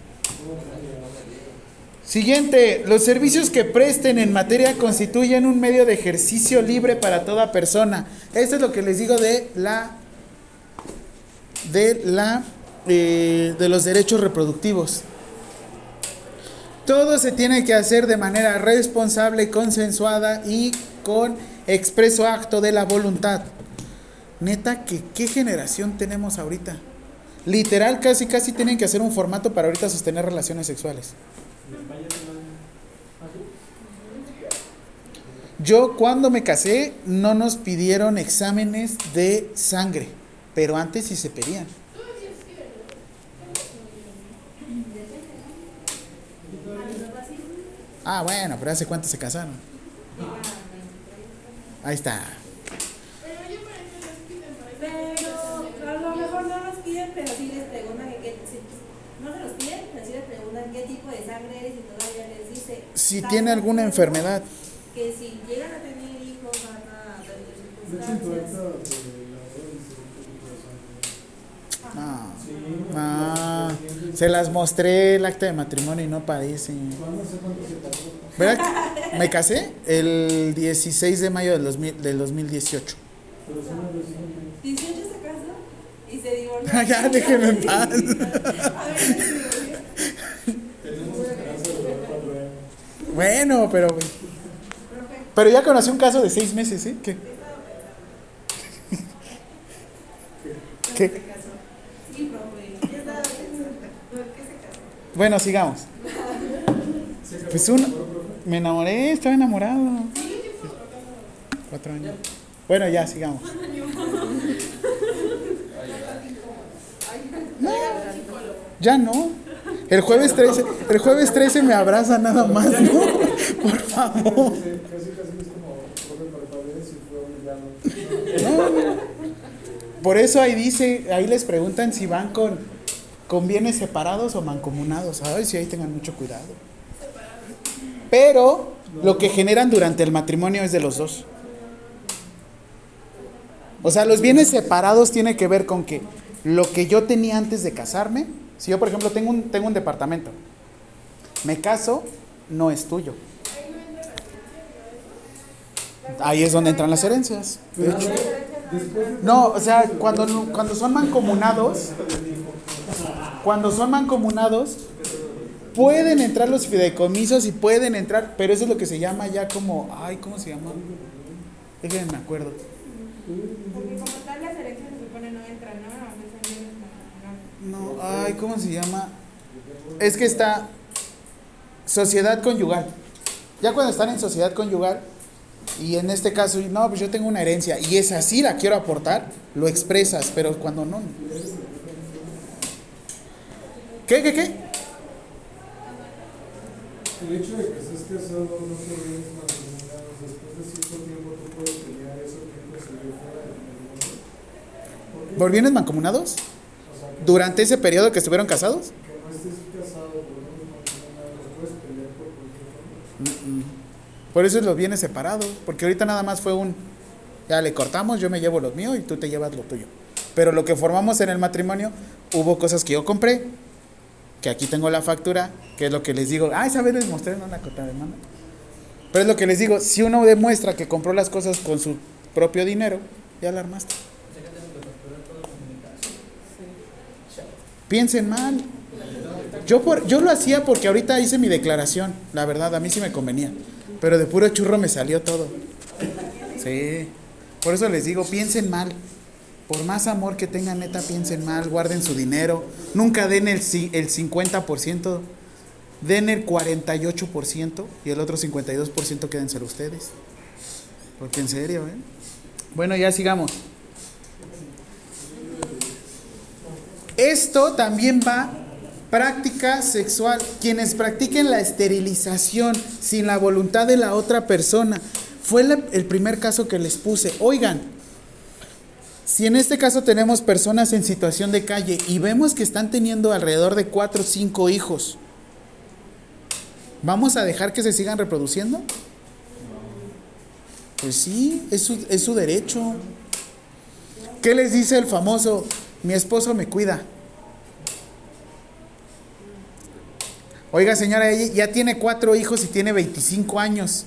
Siguiente, los servicios que presten en materia constituyen un medio de ejercicio libre para toda persona. Esto es lo que les digo de la de la eh, de los derechos reproductivos. Todo se tiene que hacer de manera responsable, consensuada y con expreso acto de la voluntad. Neta, que qué generación tenemos ahorita. Literal, casi casi tienen que hacer un formato para ahorita sostener relaciones sexuales. Yo cuando me casé no nos pidieron exámenes de sangre, pero antes sí se pedían. Ah, bueno, pero hace cuánto se casaron. Ahí está. Pero a lo mejor no los piden, pero sí les preguntan que no se los piden, preguntan qué tipo de sangre eres y todavía les dice. Si tiene alguna número, enfermedad. Que si llegan a tener hijos van a tener circunstancias. Ah, los se las mostré el acta de matrimonio y no parece. ¿Cuándo sé cuánto se tardó? ¿Verdad? que Me casé el 16 de mayo del, 2000 del 2018. Pero son los recientes. 18 se casó y se divorció. ya, déjenme en paz. A ver, se divorció. Tenemos esperanza de durar cuatro años. Bueno, pero. Pero ya conocí un caso de seis meses, ¿eh? Sí, profe. ¿Qué qué? Bueno, sigamos. ¿Se casó Pues profe? Me enamoré, estaba enamorado. Cuatro años. Bueno, ya, sigamos. No, ya no. El jueves 13, el jueves 13 me abraza nada más, ¿no? Por favor. No. Por eso ahí dice, ahí les preguntan si van con, con bienes separados o mancomunados. A ver si ahí tengan mucho cuidado. Pero lo que generan durante el matrimonio es de los dos. O sea, los bienes separados tiene que ver con que lo que yo tenía antes de casarme, si yo por ejemplo tengo un, tengo un departamento, me caso, no es tuyo. Ahí es donde entran las herencias. No, o sea, cuando, cuando son mancomunados, cuando son mancomunados, pueden entrar los fideicomisos y pueden entrar, pero eso es lo que se llama ya como, ay, ¿cómo se llama? Déjenme me acuerdo. Porque como tal las herencias se supone no entran, ¿no? A veces no, ay, ¿cómo se llama? Es que está sociedad conyugal. Ya cuando están en sociedad conyugal, y en este caso, no, pues yo tengo una herencia y es así, la quiero aportar, lo expresas, pero cuando no. ¿Qué, qué, qué? El hecho de que estés casado no vienes mancomunados. Después de cierto tiempo tú puedes pelear eso que consiguió fuera del matrimonio. ¿Por qué? ¿Por bienes mancomunados? ¿Durante ese periodo que estuvieron casados? por eso es los bienes separados, porque ahorita nada más fue un, ya le cortamos, yo me llevo lo mío y tú te llevas lo tuyo. Pero lo que formamos en el matrimonio, hubo cosas que yo compré, que aquí tengo la factura, que es lo que les digo, ah, esa vez les mostré la cota de mano. Pero es lo que les digo, si uno demuestra que compró las cosas con su propio dinero, ya la armaste. Piensen mal. Yo, por, yo lo hacía porque ahorita hice mi declaración, la verdad, a mí sí me convenía. Pero de puro churro me salió todo. Sí. Por eso les digo, piensen mal. Por más amor que tengan, neta, piensen mal, guarden su dinero. Nunca den el, el 50%, den el 48% y el otro 52% quédenselo ustedes. Porque en serio, ¿eh? Bueno, ya sigamos. Esto también va práctica sexual. Quienes practiquen la esterilización sin la voluntad de la otra persona. Fue el primer caso que les puse. Oigan, si en este caso tenemos personas en situación de calle y vemos que están teniendo alrededor de 4 o 5 hijos, ¿vamos a dejar que se sigan reproduciendo? Pues sí, es su, es su derecho. ¿Qué les dice el famoso? Mi esposo me cuida. Oiga, señora, ya tiene cuatro hijos y tiene 25 años.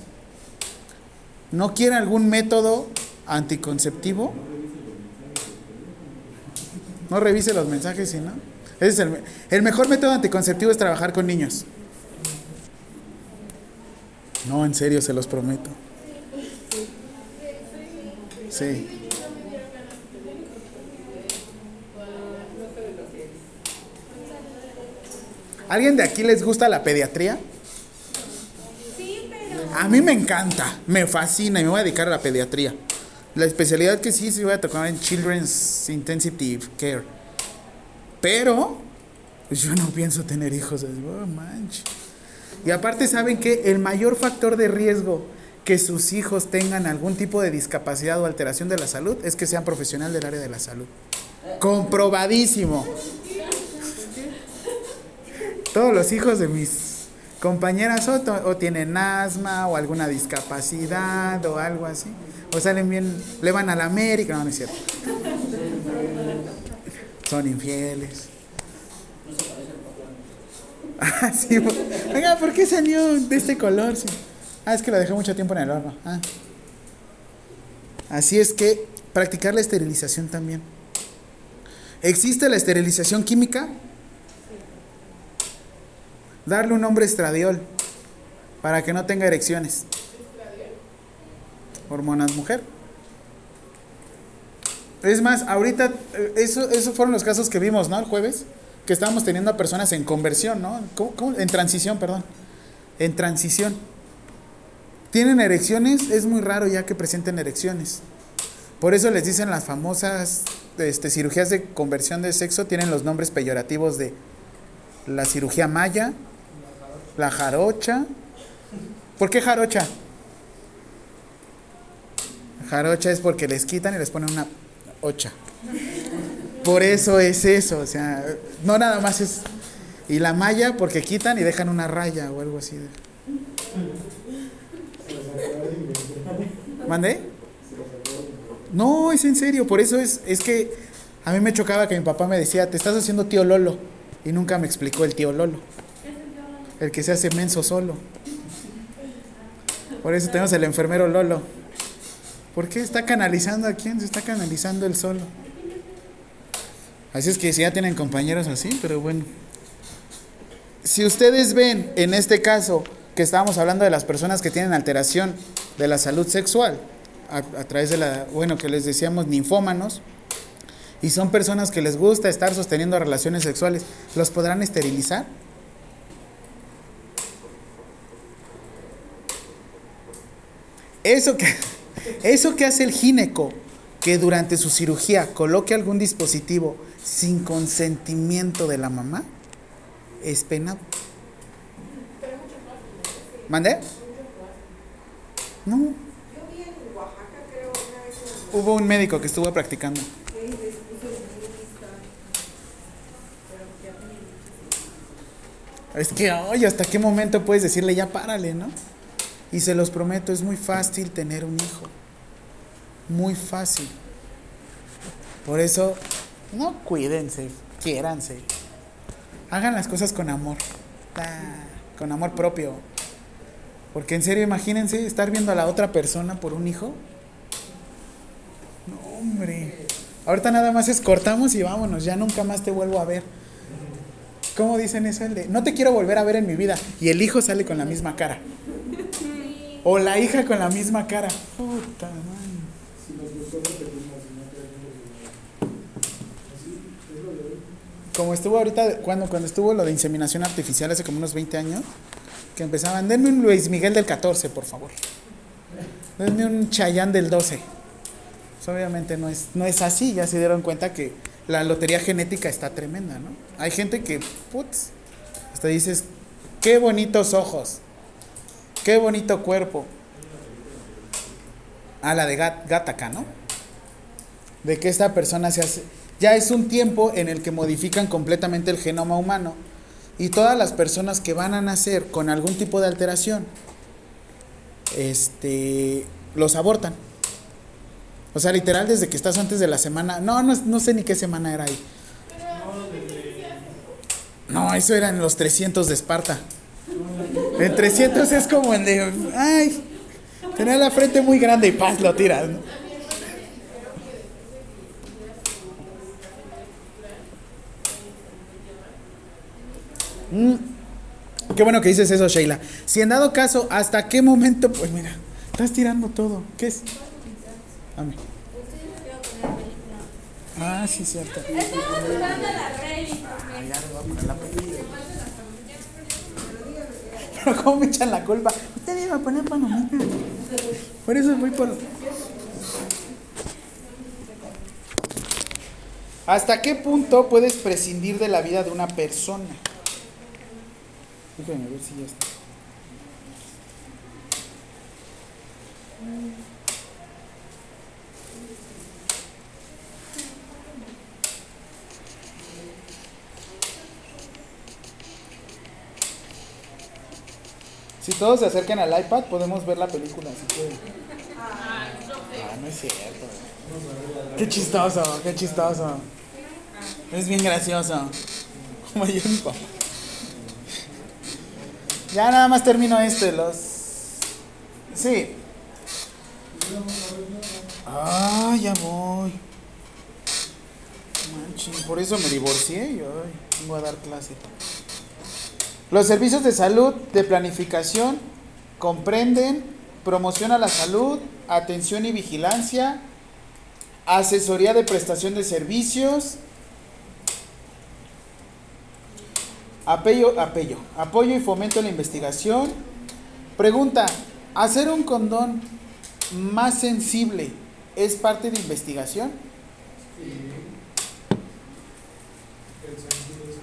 ¿No quiere algún método anticonceptivo? No revise los mensajes, ¿sí, no? Ese es el, el mejor método anticonceptivo es trabajar con niños. No, en serio, se los prometo. Sí. ¿Alguien de aquí les gusta la pediatría? Sí, pero A mí me encanta, me fascina y me voy a dedicar a la pediatría. La especialidad que sí se voy a tocar en Children's Intensive Care. Pero, pues yo no pienso tener hijos. así, oh, manche. Y aparte, ¿saben que El mayor factor de riesgo que sus hijos tengan algún tipo de discapacidad o alteración de la salud es que sean profesional del área de la salud. Comprobadísimo. Todos los hijos de mis compañeras o, tienen asma o alguna discapacidad o algo así. O salen bien, le van a la América, no, no es cierto. Son infieles. Ah, sí. Oiga, ¿por qué salió de este color? Ah, es que lo dejé mucho tiempo en el horno. Ah. Así es que practicar la esterilización también. ¿Existe la esterilización química? Darle un nombre estradiol para que no tenga erecciones. Hormonas mujer. Es más, ahorita, eh, eso, esos fueron los casos que vimos, ¿no? El jueves, que estábamos teniendo a personas en conversión, ¿no? ¿Cómo-? En transición, perdón. En transición. ¿Tienen erecciones? Es muy raro ya que presenten erecciones. Por eso les dicen las famosas este, cirugías de conversión de sexo, tienen los nombres peyorativos de la cirugía maya, la jarocha. ¿Por qué jarocha? Jarocha es porque les quitan y les ponen una ocha. Por eso es eso, o sea, no nada más es. Y la malla porque quitan y dejan una raya o algo así. ¿Mandé? No, es en serio, por eso es, es que a mí me chocaba que mi papá me decía, te estás haciendo tío Lolo. Y nunca me explicó el tío Lolo. El que se hace menso solo. Por eso tenemos el enfermero Lolo. ¿Por qué está canalizando a quién? Se está canalizando él solo. Así es que si ya tienen compañeros así, pero bueno. Si ustedes ven en este caso que estábamos hablando de las personas que tienen alteración de la salud sexual, a, a través de la, bueno, que les decíamos ninfómanos, y son personas que les gusta estar sosteniendo relaciones sexuales, ¿los podrán esterilizar? Eso que, eso que hace el gineco, que durante su cirugía coloque algún dispositivo sin consentimiento de la mamá, es penado. ¿Mandé? No. Hubo un médico que estuvo practicando. Es que, oye, ¿hasta qué momento puedes decirle ya párale, no? Y se los prometo, es muy fácil tener un hijo. Muy fácil. Por eso, no cuídense, quiéranse. Hagan las cosas con amor. Ah, con amor propio. Porque en serio, imagínense estar viendo a la otra persona por un hijo. No, hombre. Ahorita nada más es cortamos y vámonos, ya nunca más te vuelvo a ver. ¿Cómo dicen eso? El de, no te quiero volver a ver en mi vida. Y el hijo sale con la misma cara. O la hija con la misma cara. Puta madre. Como estuvo ahorita, cuando, cuando estuvo lo de inseminación artificial hace como unos 20 años, que empezaban, denme un Luis Miguel del 14, por favor. Denme un Chayán del 12. Pues obviamente no es, no es así, ya se dieron cuenta que la lotería genética está tremenda, ¿no? Hay gente que, putz, hasta dices, qué bonitos ojos, qué bonito cuerpo. Ah, la de Gat- Gattaca, ¿no? De que esta persona se hace... Ya es un tiempo en el que modifican completamente el genoma humano y todas las personas que van a nacer con algún tipo de alteración, este, los abortan. O sea, literal, desde que estás antes de la semana, no, no, no sé ni qué semana era ahí. No, eso era en los 300 de Esparta. En 300 es como el de, ay, tenía la frente muy grande y paz, lo tiras. ¿no? Mm, Qué bueno que dices eso, Sheila. Si en dado caso, ¿hasta qué momento? Pues mira, estás tirando todo. ¿Qué es? Dame. Ah, sí, cierto. Estamos jugando la rey. Ah, ya le voy a poner la película. Pero ¿cómo me echan la culpa? Usted iba a poner palomita. Por eso voy por... ¿Hasta qué punto puedes prescindir de la vida de una persona? Déjame ver si ya está. Si todos se acercan al iPad, podemos ver la película, si quieren. Ah, no es cierto. Qué chistoso, qué chistoso. Es bien gracioso. Como yo. Ya nada más termino este, los... Sí. Ah, ya voy. Manchín, por eso me divorcié y hoy vengo a dar clase. Los servicios de salud de planificación comprenden promoción a la salud, atención y vigilancia, asesoría de prestación de servicios, apoyo, apoyo, apoyo y fomento a la investigación. Pregunta, ¿hacer un condón más sensible es parte de investigación? El sentido es el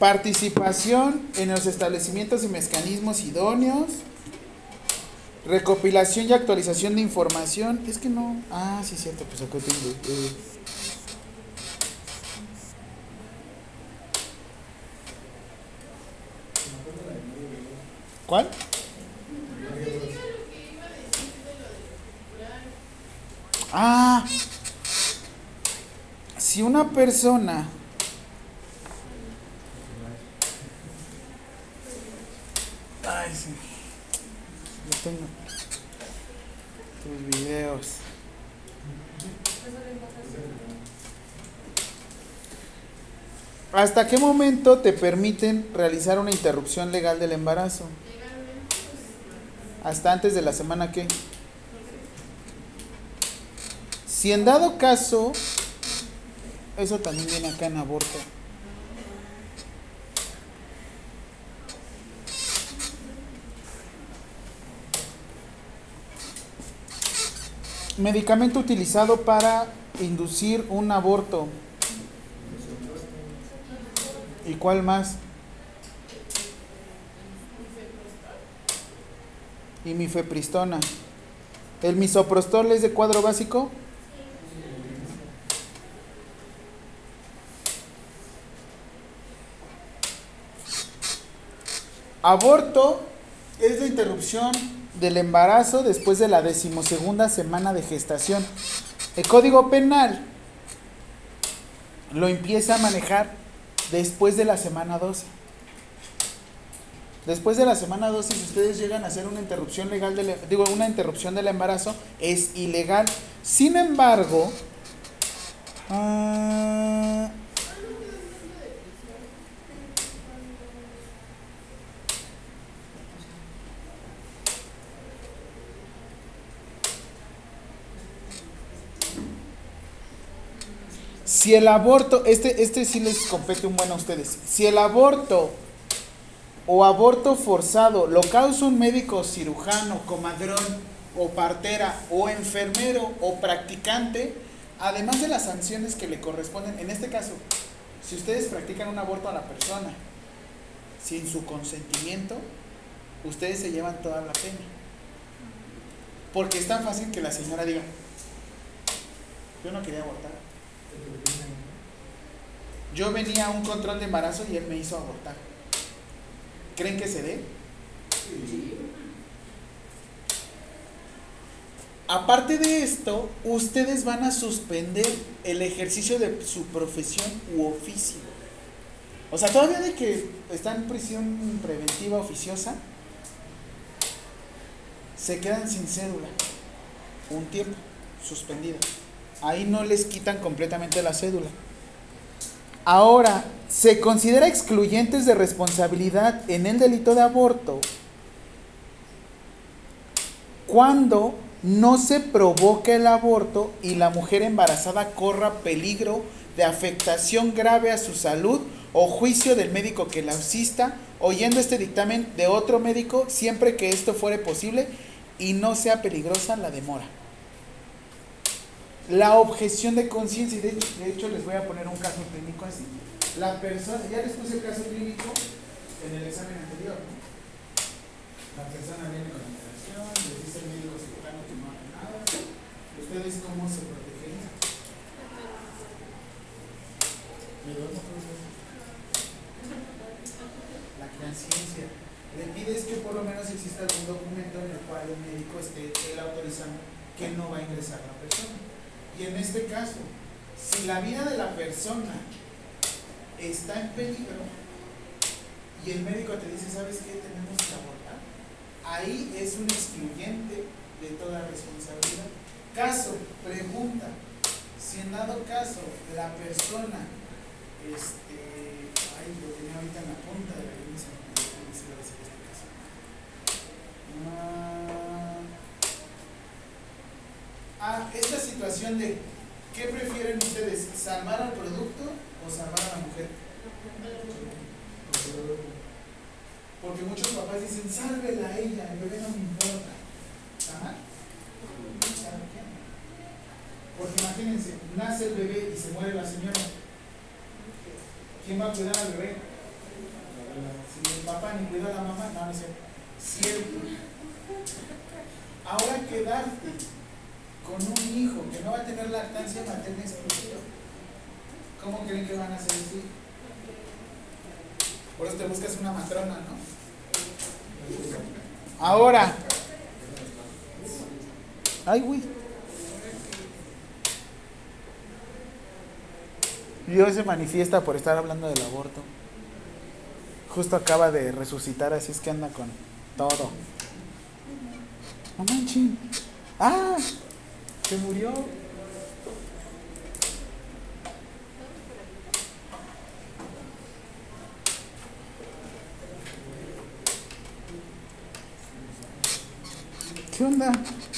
Participación en los establecimientos y mecanismos idóneos. Recopilación y actualización de información. Es que no. Ah, sí, cierto, pues acá eh. ¿Cuál? Ah, si una persona Ay, sí. Lo tengo. Tus videos. ¿Hasta qué momento te permiten realizar una interrupción legal del embarazo? ¿Hasta antes de la semana qué? Si en dado caso, eso también viene acá en aborto. Medicamento utilizado para inducir un aborto. ¿Y cuál más? Y mifepristona. ¿El misoprostol es de cuadro básico? Aborto es la interrupción del embarazo después de la decimosegunda semana de gestación. El Código Penal lo empieza a manejar después de la semana 12. Después de la semana 12, si ustedes llegan a hacer una interrupción legal del, digo, una interrupción del embarazo, es ilegal. Sin embargo, ah, si el aborto, este, este sí les compete un buen a ustedes. Si el aborto o aborto forzado lo causa un médico cirujano, comadrón o partera o enfermero o practicante, además de las sanciones que le corresponden, en este caso, si ustedes practican un aborto a la persona sin su consentimiento, ustedes se llevan toda la pena. Porque es tan fácil que la señora diga, yo no quería abortar. Yo venía a un control de embarazo y él me hizo abortar. ¿Creen que se dé? Aparte de esto, ustedes van a suspender el ejercicio de su profesión u oficio. O sea, todavía de que está en prisión preventiva oficiosa, se quedan sin cédula un tiempo suspendida. Ahí no les quitan completamente la cédula. Ahora, se considera excluyentes de responsabilidad en el delito de aborto cuando no se provoca el aborto y la mujer embarazada corra peligro de afectación grave a su salud o juicio del médico que la asista, oyendo este dictamen de otro médico siempre que esto fuere posible y no sea peligrosa la demora. La objeción de conciencia, y de hecho, les voy a poner un caso clínico así. La persona, ya les puse el caso clínico en el examen anterior, ¿no? La persona viene con interacción, les dice el médico cirujano que no haga nada. ¿Ustedes cómo se protegerían? La conciencia. Le pides que por lo menos exista algún documento en el cual el médico esté él autorizando que no va a ingresar la persona. Y en este caso, si la vida de la persona está en peligro y el médico te dice, ¿sabes qué? Tenemos que abortar. Ahí es un excluyente de toda responsabilidad. Caso, pregunta, si en dado caso la persona, este, ay, lo tenía ahorita en la punta de la lengua, se me este caso. Ah, ah, esta situación de, ¿qué prefieren ustedes? ¿Salvar al producto o salvar a la mujer? Porque muchos papás dicen, sálvela a ella, el bebé no me importa. ¿Está mal? Porque imagínense, nace el bebé y se muere la señora. ¿Quién va a cuidar al bebé? Si el papá ni cuida a la mamá, no, no sé. Cierto. Ahora quedarte con un hijo que no va a tener lactancia materna exclusiva. ¿Cómo creen que van a hacer eso? Por eso te buscas una matrona, ¿no? Ahora. Ay, güey. Dios se manifiesta por estar hablando del aborto. Justo acaba de resucitar, así es que anda con todo. No manchen. Ah, se murió. ¿Qué onda? Ya, por su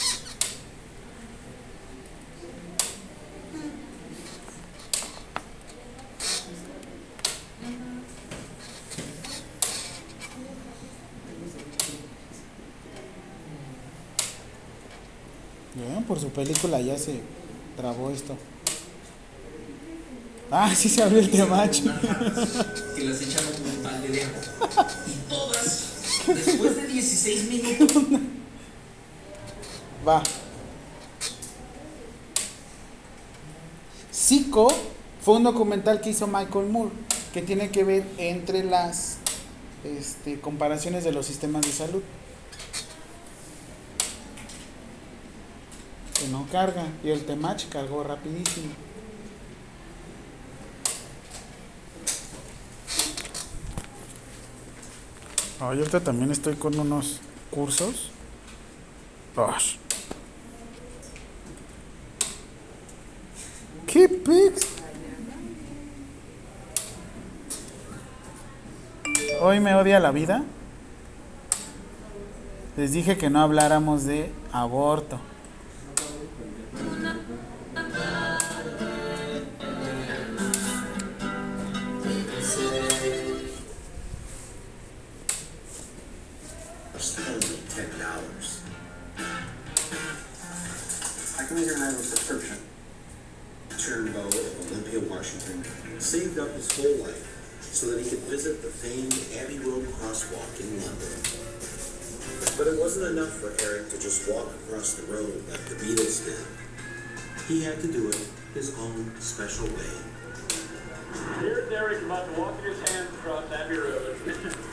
película ya se trabó esto. Ah, sí se abrió el temacho. que las echamos de agua. Y todas, después de 16 minutos, Va. Zico fue un documental que hizo Michael Moore que tiene que ver entre las este, comparaciones de los sistemas de salud. No carga y el Temach cargó rapidísimo. Ay, ahorita también estoy con unos cursos. Gosh. ¿Qué pics? Hoy me odia la vida. Les dije que no habláramos de aborto. For Eric to just walk across the road like the Beatles did. He had to do it his own special way. Here's Derek about to walk his hands across Abbey Road.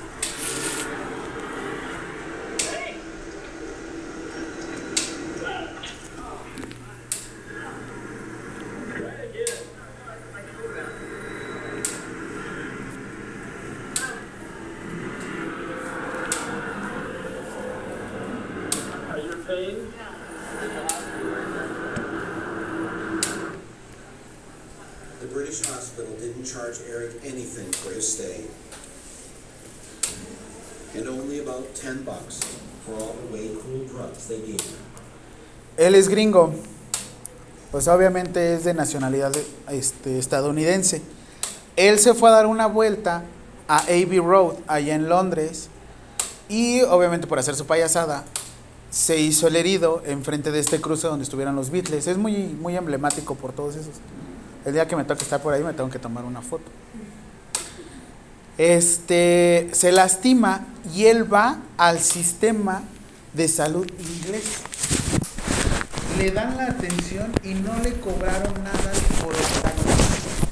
only about 10 bucks for all the way cool drugs they gave him. Él es gringo. Pues obviamente es de nacionalidad este, estadounidense. Él se fue a dar una vuelta a Abbey Road, allá en Londres. Y obviamente por hacer su payasada, se hizo el herido enfrente de este cruce donde estuvieran los Beatles. Es muy, muy emblemático por todos esos. El día que me toque estar por ahí me tengo que tomar una foto. Este se lastima y él va al sistema de salud inglés. Le dan la atención y no le cobraron nada por hospitalización.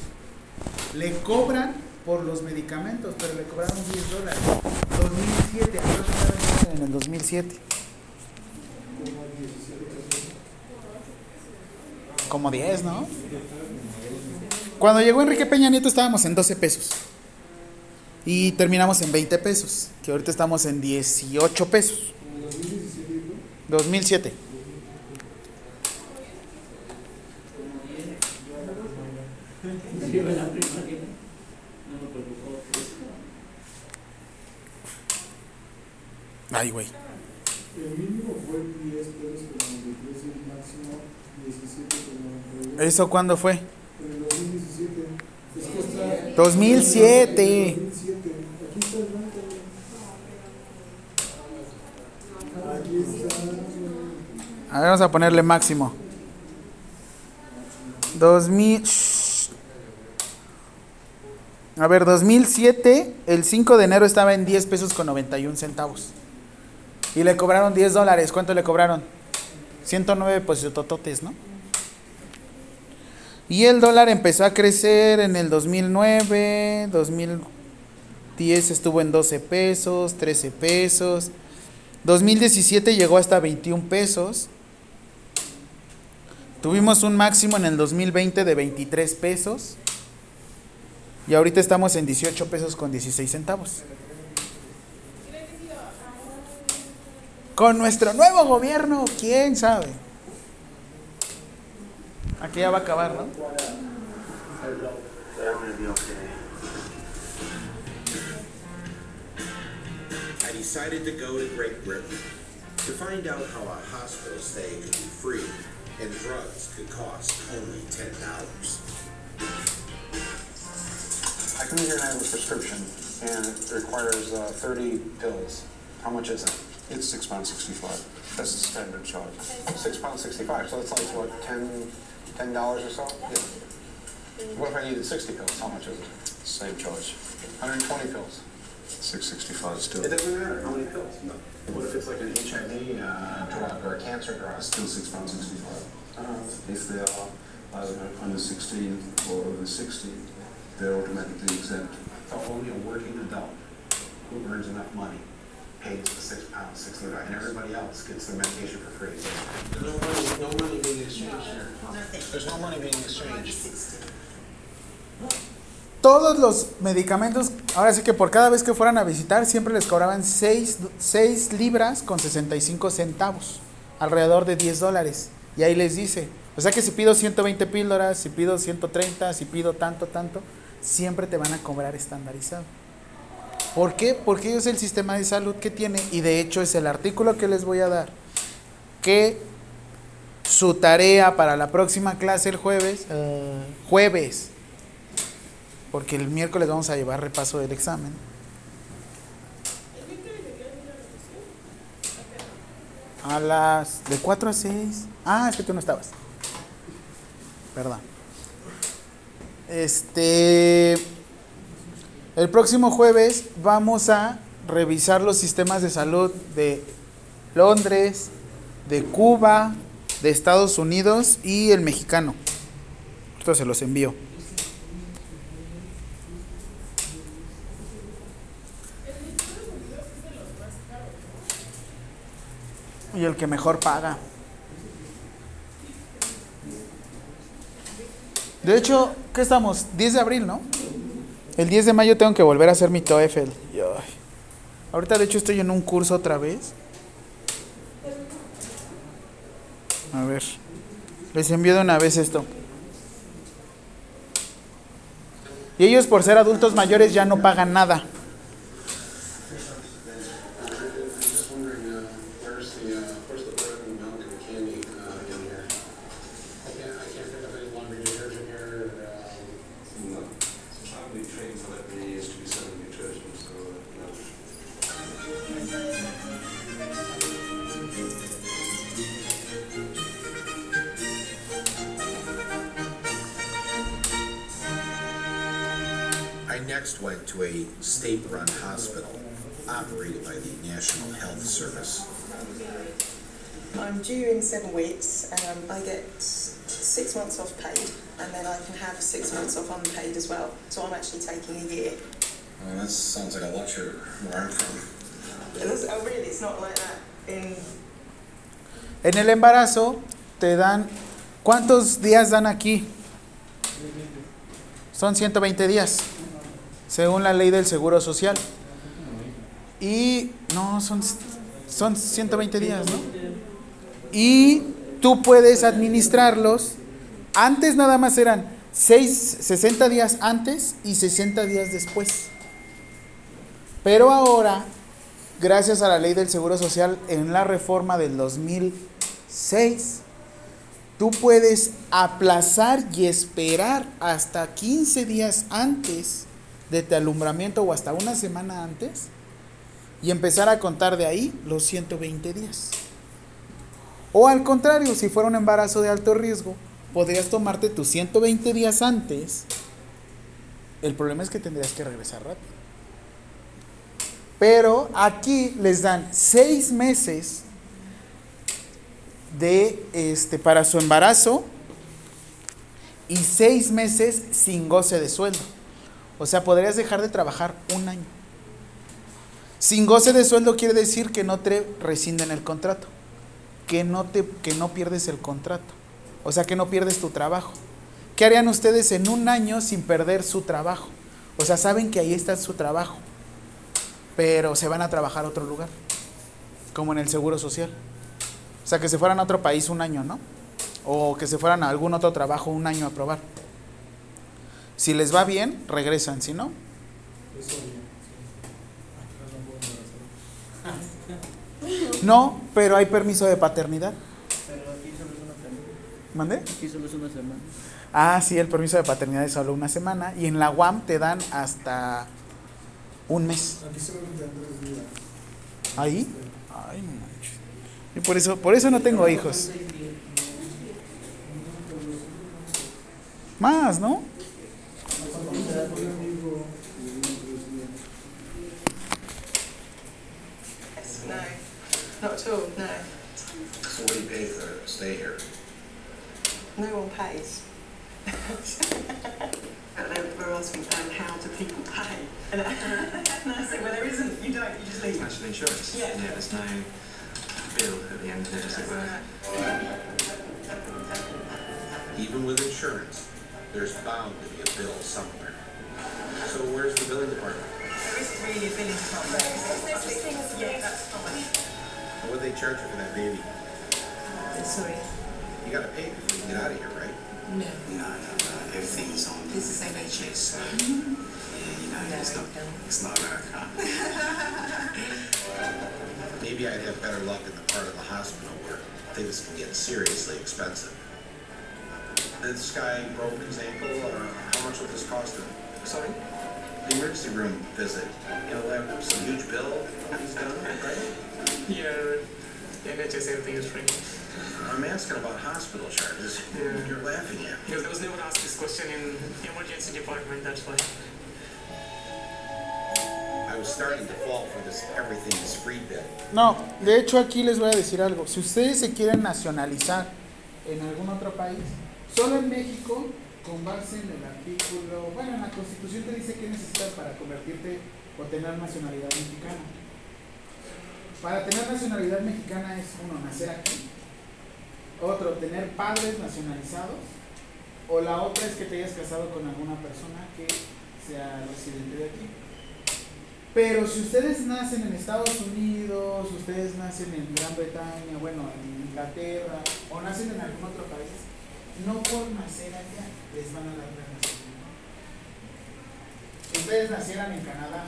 Le cobran por los medicamentos, pero le cobraron 10 dólares. 2007, aproximadamente en el 2007. Como 10, ¿no? Cuando llegó Enrique Peña Nieto estábamos en 12 pesos. Y terminamos en 20 pesos, que ahorita estamos en 18 pesos. 2007. Ay, güey. El mínimo fue 10 pesos con 93 y el máximo 17 con 92. ¿Eso cuándo fue? En el 2017. Es que está. 2007. 2007. Aquí está el banco. Aquí está. A ver, vamos a ponerle máximo. 2000. Shh. A ver, 2007, el 5 de enero estaba en 10 pesos con 91 centavos. Y le cobraron 10 dólares. ¿Cuánto le cobraron? 109 pues tototes, ¿no? Y el dólar empezó a crecer en el 2009, 2010 estuvo en 12 pesos, 13 pesos. 2017 llegó hasta 21 pesos. Tuvimos un máximo en el 2020 de 23 pesos. Y ahorita estamos en 18 pesos con 16 centavos. Con nuestro nuevo gobierno, quién sabe. Aquí ya va a acabar, ¿no? I decided to go to Great Britain to find out how a hospital stay could be free and drugs could cost only ten dollars. I come here and I have a prescription, and it requires uh, 30 pills. How much is it? It's six pounds sixty-five. That's the standard charge. Six pounds 65, so it's like, what, 10 $10 or so? Yeah, What if I needed 60 pills? How much is it? same charge. 120 pills. Six sixty-five still. It doesn't matter how many pills. What if it's like an HIV uh, drug or a cancer drug? Still six pounds sixty-five. Uh, If they are either under sixteen or over sixty, they're automatically exempt. So only a working adult who earns enough money pays the six pounds 65, and everybody else gets their medication for free. No money, no money being exchanged here. There's no money being exchanged. Todos los medicamentos, ahora sí que por cada vez que fueran a visitar, siempre les cobraban 6, libras con 65 centavos, alrededor de 10 dólares. Y ahí les dice, o sea que si pido 120 píldoras, si pido 130, si pido tanto, tanto, siempre te van a cobrar estandarizado. ¿Por qué? Porque es el sistema de salud que tiene y de hecho es el artículo que les voy a dar, que su tarea para la próxima clase el jueves, eh, jueves, porque el miércoles vamos a llevar repaso del examen. A las de 4 a 6. Ah, es que tú no estabas. Perdón. Este el próximo jueves vamos a revisar los sistemas de salud de Londres, de Cuba, de Estados Unidos y el mexicano. Esto se los envío. Y el que mejor paga. De hecho, ¿qué estamos? 10 de abril, ¿no? El 10 de mayo tengo que volver a hacer mi TOEFL. Ahorita de hecho estoy en un curso otra vez. A ver. Les envío de una vez esto. Y ellos por ser adultos mayores ya no pagan nada. To a state-run hospital operated by the National Health Service. I'm due in seven weeks. Um, I get six months off paid, and then I can have six months off unpaid as well. So I'm actually taking a year. well, that sounds like a luxury where I'm from. And it's, oh, really, it's not like that in En el embarazo te dan... ¿Cuántos días dan aquí? Son 120 días, según la ley del Seguro Social. Y no, son, son 120 días, ¿no? Y tú puedes administrarlos. Antes nada más eran 6, 60 días antes y 60 días después. Pero ahora, gracias a la ley del Seguro Social, en la reforma del 2006, tú puedes aplazar y esperar hasta 15 días antes de tu alumbramiento o hasta una semana antes y empezar a contar de ahí los 120 días. O al contrario, si fuera un embarazo de alto riesgo, podrías tomarte tus 120 días antes. El problema es que tendrías que regresar rápido. Pero aquí les dan seis meses de este para su embarazo y seis meses sin goce de sueldo. O sea, podrías dejar de trabajar un año. Sin goce de sueldo quiere decir que no te rescinden el contrato, que no te que no pierdes el contrato. O sea, que no pierdes tu trabajo. ¿Qué harían ustedes en un año sin perder su trabajo? O sea, saben que ahí está su trabajo, pero se van a trabajar a otro lugar, como en el Seguro Social. O sea, que se fueran a otro país un año, ¿no? o que se fueran a algún otro trabajo un año a probar. Si les va bien, regresan, si no, no pero hay permiso de paternidad. ¿Mande? Es. Ah, sí, el permiso de paternidad es solo una semana y en la UAM te dan hasta un mes. Aquí. ¿Ahí? Ay. Y por eso, por eso no tengo hijos. Más, ¿no? Yes, no, not at all, no. So what do you pay for stay here? No one pays. But they were asking um, how do people pay? And I, and I said, well, there isn't. You don't. You just leave. National insurance. Yeah. there's no bill at the end of it, as it were. Even with insurance, there's bound to be a bill somewhere. So where's the billing department? There isn't really a billing department. There's the things. Yeah, that's fine. And what they charge you for that baby? Sorry. You gotta pay before you get out of here, right? No. No, no, no. Everything's on It's the same age. So, yeah, you know, it's not, it's not America. Maybe I'd have better luck in the part of the hospital where things can get seriously expensive. This guy broke his ankle, uh, how much would this cost him? Sorry? The emergency room visit, you know, that was a huge bill he's done, right? Yeah, NHS, everything is free. I'm asking about hospital charges. You're laughing at me. Because there was never asked this question in emergency department, that's why. I was starting to fall for this everything is free bit. No, de hecho aquí les voy a decir algo. Si ustedes se quieren nacionalizar en algún otro país, solo en México, con base en el artículo, bueno, en la Constitución te dice que necesitas para convertirte o tener nacionalidad mexicana. Para tener nacionalidad mexicana es uno, nacer aquí, otro, tener padres nacionalizados, o la otra es que te hayas casado con alguna persona que sea residente de aquí. Pero si ustedes nacen en Estados Unidos, ustedes nacen en Gran Bretaña, bueno, en Inglaterra, o nacen en algún otro país, no por nacer allá les van a dar la nacionalidad. Si ustedes nacieran en Canadá,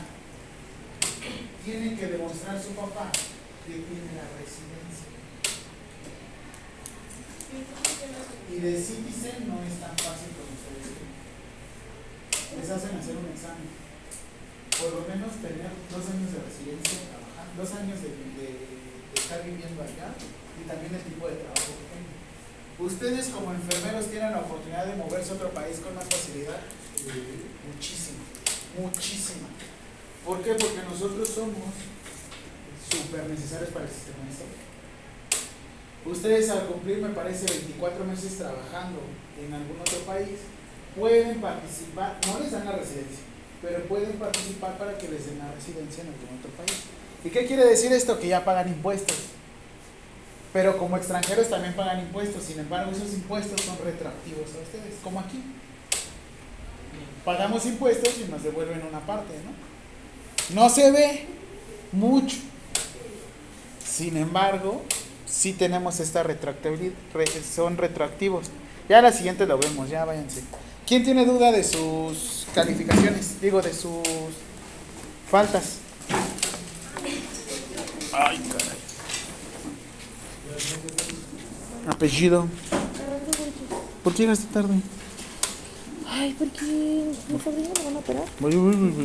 tienen que demostrar a su papá que tiene la residencia. Y de citizen no es tan fácil como ustedes creen. Les hacen hacer un examen por lo menos tener dos años de residencia trabajando, dos años de estar viviendo allá y también el tipo de trabajo que tengan. Ustedes como enfermeros tienen la oportunidad de moverse a otro país con más facilidad, muchísima, muchísima. ¿Por qué? Porque nosotros somos súper necesarios para el sistema de salud. Ustedes al cumplir, me parece, 24 meses trabajando en algún otro país, pueden participar, no les dan la residencia, pero pueden participar para que les den la residencia en algún otro país. ¿Y qué quiere decir esto? Que ya pagan impuestos. Pero como extranjeros también pagan impuestos, sin embargo esos impuestos son retroactivos a ustedes, como aquí. Pagamos impuestos y nos devuelven una parte, ¿no? No se ve mucho. Sin embargo, sí tenemos esta retroactividad, re- son retroactivos. Ya la siguiente lo vemos, ya váyanse. ¿Quién tiene duda de sus calificaciones? Digo, de sus faltas. Ay, caray. Apellido. ¿Por qué llegaste tarde? Ay, porque mi sobrino lo van a operar. Voy, voy, voy.